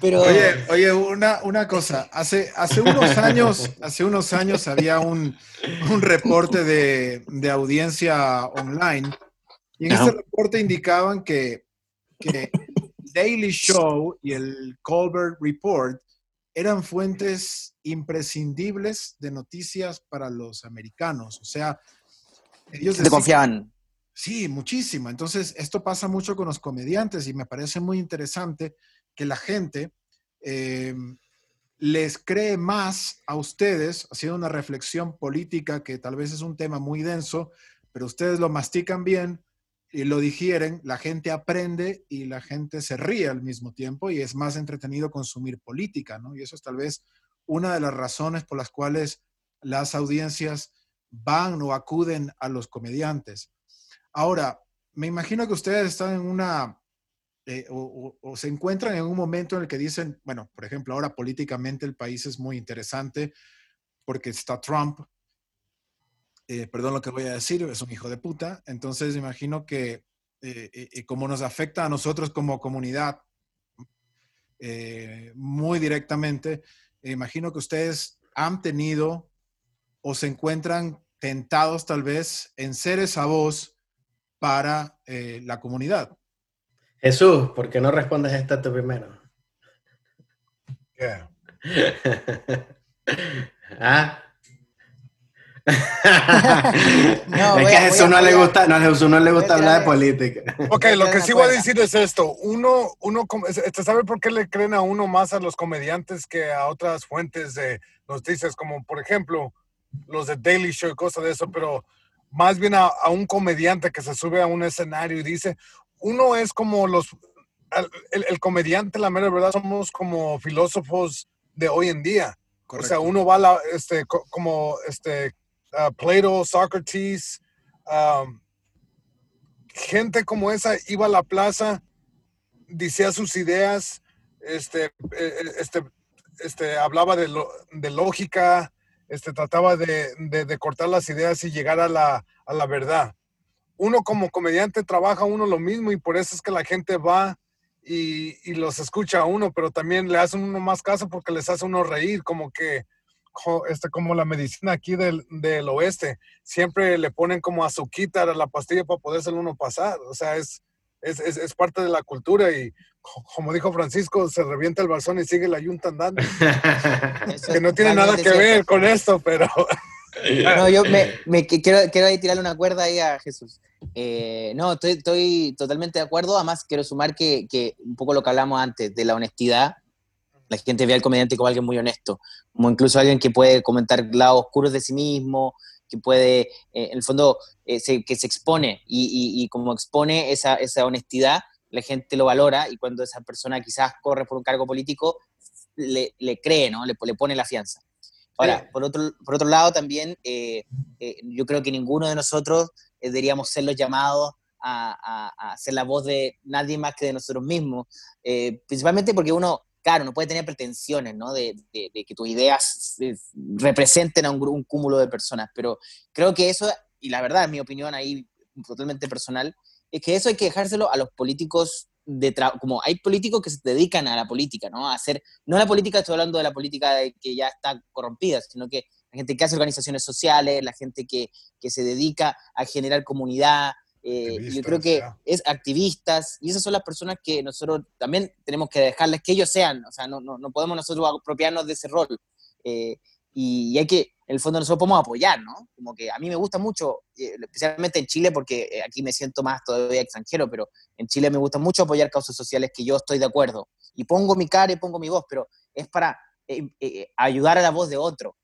Pero... Oye, oye una, una cosa. Hace, hace, unos años, hace unos años había un, un reporte de, de audiencia online y en este reporte indicaban que, que Daily Show y el Colbert Report eran fuentes imprescindibles de noticias para los americanos. O sea, ellos... ¿Te confiaban? Sí, muchísimo. Entonces, esto pasa mucho con los comediantes y me parece muy interesante que la gente eh, les cree más a ustedes, haciendo una reflexión política que tal vez es un tema muy denso, pero ustedes lo mastican bien y lo digieren, la gente aprende y la gente se ríe al mismo tiempo y es más entretenido consumir política, ¿no? Y eso es tal vez una de las razones por las cuales las audiencias van o acuden a los comediantes. Ahora, me imagino que ustedes están en una, eh, o, o, se encuentran en un momento en el que dicen, bueno, por ejemplo, ahora políticamente el país es muy interesante porque está Trump, eh, perdón lo que voy a decir, es un hijo de puta. Entonces, imagino que eh, eh, como nos afecta a nosotros como comunidad muy directamente, imagino que ustedes han tenido o se encuentran tentados tal vez en ser esa voz para la comunidad. Jesús, ¿por qué no respondes esta tú primero? ¿Ah? no, es que a Jesús no le gusta, no, a Jesús no le gusta hablar de política. Ok, lo que sí voy a decir es esto. Uno, uno, este, ¿sabe por qué le creen a uno más a los comediantes que a otras fuentes de noticias? Como por ejemplo, los de Daily Show y cosas de eso, pero más bien a, un comediante que se sube a un escenario y dice, uno es como los, el, el comediante, la mera verdad, somos como filósofos de hoy en día. O sea, uno va la, este, como este, uh, Plato, Socrates, um, gente como esa iba a la plaza, decía sus ideas, este, eh, eh, este, este, hablaba de, lo, de lógica, este, trataba de, de, cortar las ideas y llegar a la, a la verdad. Uno como comediante trabaja uno lo mismo y por eso es que la gente va y, y, los escucha a uno, pero también le hacen uno más caso porque les hace uno reír, como que este, como la medicina aquí del, del, oeste, siempre le ponen como azuquita a la pastilla para poderse uno pasar. O sea, es, es, es, parte de la cultura y como dijo Francisco, se revienta el balsón y sigue la yunta andando. que no tiene nada que ver con esto, pero... no, yo me, me, quiero, quiero tirarle una cuerda ahí a Jesús. Eh, no, estoy, estoy, totalmente de acuerdo. Además, quiero sumar que, que un poco lo que hablamos antes de la honestidad la gente ve al comediante como alguien muy honesto, como incluso alguien que puede comentar lados oscuros de sí mismo, que puede, eh, en el fondo, eh, que se expone y, como expone esa, esa, honestidad, la gente lo valora y cuando esa persona quizás corre por un cargo político, le, le cree, ¿no? Le, le, pone la fianza. Ahora, por, otro, por otro lado, también eh, yo creo que ninguno de nosotros deberíamos ser los llamados a, a, a, ser la voz de nadie más que de nosotros mismos, principalmente porque uno claro, no puede tener pretensiones, ¿no? De, que tus ideas representen a un, cúmulo de personas, pero creo que eso, y la verdad, mi opinión ahí totalmente personal, es que eso hay que dejárselo a los políticos de como hay políticos que se dedican a la política, ¿no? A hacer, no la política, estoy hablando de la política que ya está corrompida, sino que la gente que hace organizaciones sociales, la gente que se dedica a generar comunidad, eh, yo creo que es activistas y esas son las personas que nosotros también tenemos que dejarles que ellos sean, o sea, no, no, no podemos nosotros apropiarnos de ese rol. Eh, y, hay que, en el fondo nosotros podemos apoyar, ¿no? Como que a mí me gusta mucho, eh, especialmente en Chile, porque aquí me siento más todavía extranjero, pero en Chile me gusta mucho apoyar causas sociales que yo estoy de acuerdo. Y pongo mi cara y pongo mi voz, pero es para ayudar a la voz de otro,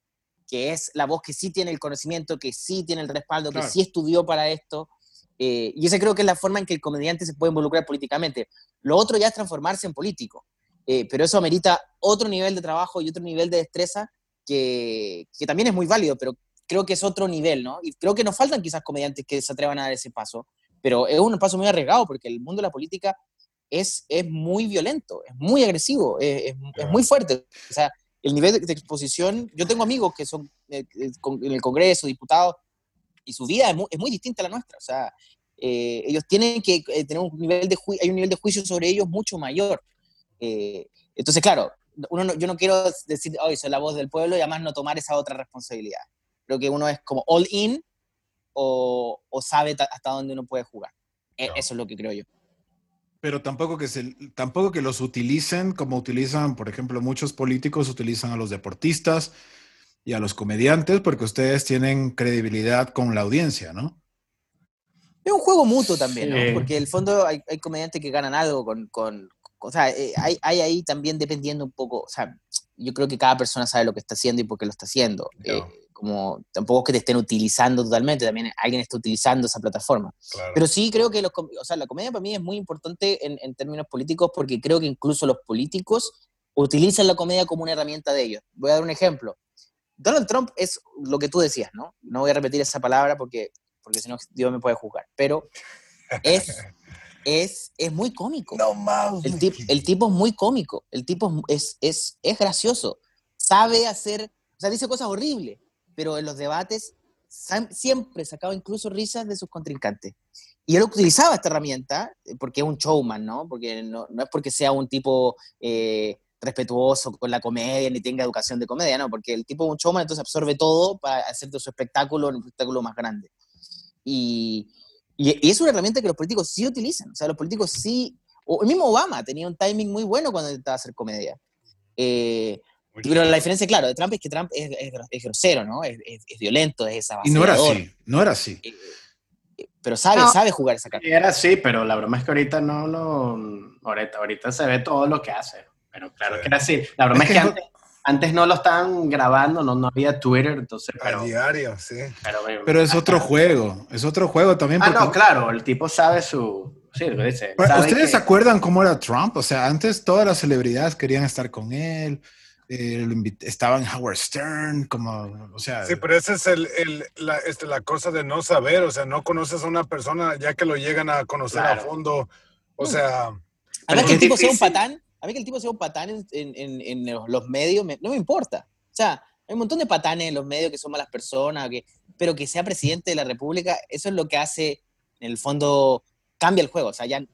que es la voz que sí tiene el conocimiento, que sí tiene el respaldo, que sí estudió para esto eh, y esa creo que es la forma en que el comediante se puede involucrar políticamente. Lo otro ya es transformarse en político. eh, pero eso amerita otro nivel de trabajo y otro nivel de destreza que, que, también es muy válido, pero creo que es otro nivel, ¿no? Y creo que nos faltan quizás comediantes que se atrevan a dar ese paso, pero es un paso muy arriesgado porque el mundo de la política es, es muy violento, es muy agresivo, es, es, muy fuerte. O sea, el nivel de, exposición, yo tengo amigos que son eh, eh, en el Congreso, diputados, y su vida es muy, es muy distinta a la nuestra. O sea, eh, ellos tienen que tener un nivel de hay un nivel de juicio sobre ellos mucho mayor. entonces, claro, uno yo no quiero decir, hoy soy la voz del pueblo y además no tomar esa otra responsabilidad. Creo que uno es como all in o, o sabe hasta dónde uno puede jugar. E, eso es lo que creo yo pero tampoco que, se, tampoco que los utilicen como utilizan, por ejemplo, muchos políticos utilizan a los deportistas y a los comediantes porque ustedes tienen credibilidad con la audiencia, ¿no? Es un juego mutuo también, ¿no? Porque en el fondo hay, hay, comediantes que ganan algo con, con o sea, eh, hay, hay, ahí también dependiendo un poco, o sea, yo creo que cada persona sabe lo que está haciendo y por qué lo está haciendo. Eh, como tampoco es que te estén utilizando totalmente, también alguien está utilizando esa plataforma. Pero sí creo que los, o sea, la comedia para mí es muy importante en, en, términos políticos porque creo que incluso los políticos utilizan la comedia como una herramienta de ellos. Voy a dar un ejemplo. Donald Trump es lo que tú decías, ¿no? No voy a repetir esa palabra porque, porque si no Dios me puede juzgar, pero es, es, es muy cómico. No más. El, el tipo es muy cómico, el tipo es, es, es gracioso, sabe hacer, o sea, dice cosas horribles, pero en los debates siempre sacaba incluso risas de sus contrincantes. Y él utilizaba esta herramienta eh, porque es un showman, ¿no? Porque no, no es porque sea un tipo eh, respetuoso con la comedia ni tenga educación de comedia, no, porque el tipo es un showman, entonces absorbe todo para hacer de su espectáculo un espectáculo más grande. Y, y, es una herramienta que los políticos sí utilizan, o sea, los políticos sí, o el mismo Obama tenía un timing muy bueno cuando intentaba hacer comedia. Eh, pero la diferencia, claro, de Trump es que Trump es, es, grosero, ¿no? Es, es, violento, es esa Y no era así, no era así. Eh, eh, pero sabe, sabe jugar esa carta. Era así, pero la broma es que ahorita no lo... Ahorita, ahorita se ve todo lo que hace. Pero claro que era así. La broma es que, antes, antes, no lo estaban grabando, no, no había Twitter, entonces... Pero, A diario, sí. Pero, pero es otro juego, es otro juego también. Ah, no, claro, el tipo sabe su... Sí, lo dice. ¿Ustedes se acuerdan cómo era Trump? O sea, antes todas las celebridades querían estar con él eh, estaba en Howard Stern, como, o sea... Sí, pero esa es el, el, la, este, la cosa de no saber, o sea, no conoces a una persona ya que lo llegan a conocer a fondo, o sea... A mí que el tipo sea un patán, a mí que el tipo sea un patán en, en, en los medios, no me importa. O sea, hay un montón de patanes en los medios que son malas personas, que, pero que sea presidente de la República, eso es lo que hace, en el fondo, cambia el juego. O sea, ya,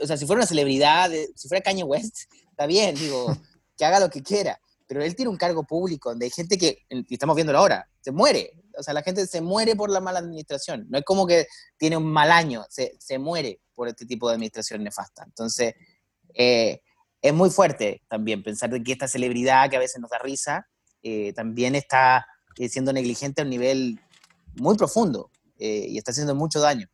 o sea si fuera una celebridad, si fuera Kanye West, está bien, digo, que haga lo que quiera pero él tiene un cargo público donde hay gente que, y estamos viéndolo ahora, se muere. O sea, la gente se muere por la mala administración. No es como que tiene un mal año, se, se muere por este tipo de administración nefasta. Entonces, eh, es muy fuerte también pensar que esta celebridad que a veces nos da risa, eh, también está eh, siendo negligente a un nivel muy profundo y está haciendo mucho daño.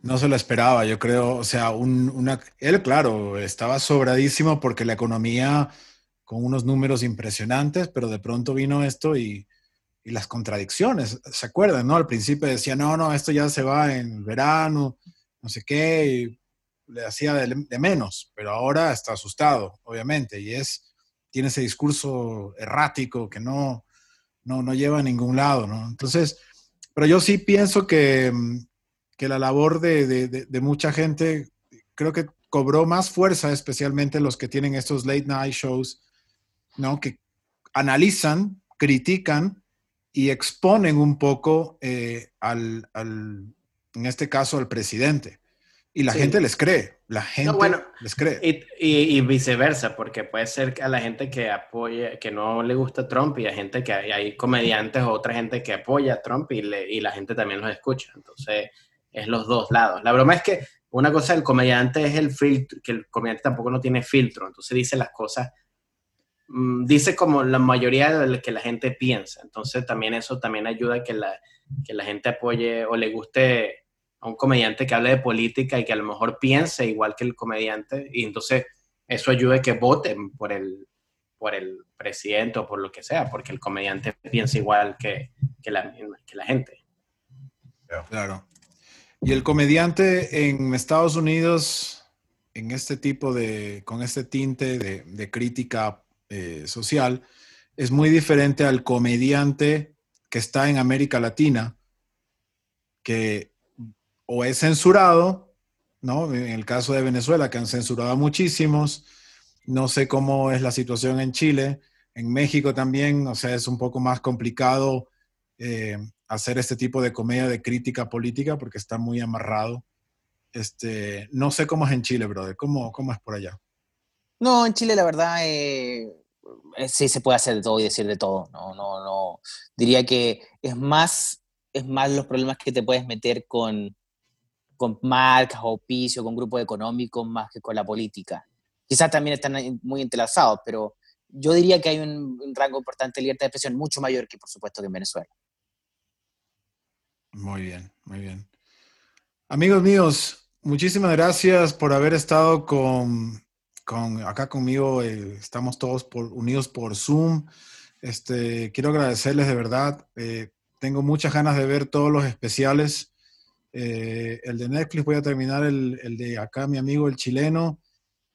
No se lo esperaba, yo creo, o sea, un, él, claro, estaba sobradísimo porque la economía con unos números impresionantes, pero de pronto vino esto y, las contradicciones, ¿se acuerdan? ¿no? Al principio decía, no, no, esto ya se va en verano, no sé qué, le hacía de, menos, pero ahora está asustado, obviamente, y es, tiene ese discurso errático que no, no, no lleva a ningún lado, ¿no? Entonces, pero yo sí pienso que, que la labor de, de, de mucha gente, creo que cobró más fuerza, especialmente los que tienen estos late night shows, ¿no? Que analizan, critican y exponen un poco eh, al, al, en este caso, al presidente. Y la gente les cree, la gente les cree. Y, y, viceversa, porque puede ser que a la gente que apoya, que no le gusta Trump y a gente que hay, hay comediantes o otra gente que apoya a Trump y, le, y la gente también los escucha. Entonces, es los dos lados. La broma es que una cosa del comediante es el filtro, que el comediante tampoco no tiene filtro, entonces dice las cosas Mm, dice como la mayoría de lo que la gente piensa. Entonces también eso también ayuda a que la, que la gente apoye o le guste a un comediante que hable de política y que a lo mejor piense igual que el comediante. Y entonces eso ayuda a que voten por el, por el presidente o por lo que sea, porque el comediante piensa igual que, que, la, que la gente. Claro. Y el comediante en Estados Unidos en este tipo de, con este tinte de, crítica eh, social, es muy diferente al comediante que está en América Latina, que o es censurado, ¿no? En el caso de Venezuela, que han censurado a muchísimos, no sé cómo es la situación en Chile, en México también, o sea, es un poco más complicado eh, hacer este tipo de comedia de crítica política porque está muy amarrado. Este, no sé cómo es en Chile, brother, ¿cómo, cómo es por allá? No, en Chile la verdad eh, eh, sí se puede hacer de todo y decir de todo. No, no, no. Diría que es más, es más los problemas que te puedes meter con, con marcas o con grupos económicos, más que con la política. Quizás también están muy entrelazados, pero yo diría que hay un, rango importante de libertad de expresión mucho mayor que, por supuesto, que en Venezuela. Muy bien, muy bien. Amigos míos, muchísimas gracias por haber estado con, con acá conmigo. Eh, estamos todos unidos por Zoom. Este, quiero agradecerles de verdad. Eh, tengo muchas ganas de ver todos los especiales. Eh, el de Netflix, voy a terminar el, el, de acá, mi amigo el chileno.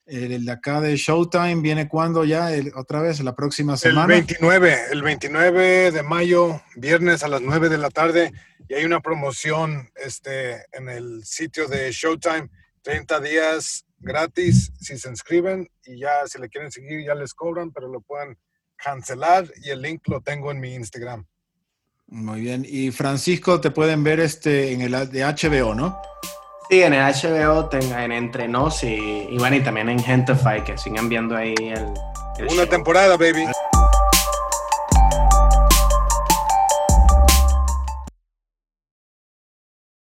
El, de acá de Showtime viene cuando ya, otra vez, la próxima semana. El 29, el 29 de mayo, viernes a las 9 de la tarde, y hay una promoción este, en el sitio de Showtime, 30 días gratis si se inscriben y ya si le quieren seguir ya les cobran, pero lo pueden cancelar y el link lo tengo en mi Instagram. Muy bien, y Francisco te pueden ver este en el de HBO, ¿no? Sí, en el HBO, en Entre Nos y, y bueno, y también en Gentify, que sigan viendo ahí el, Una temporada, baby.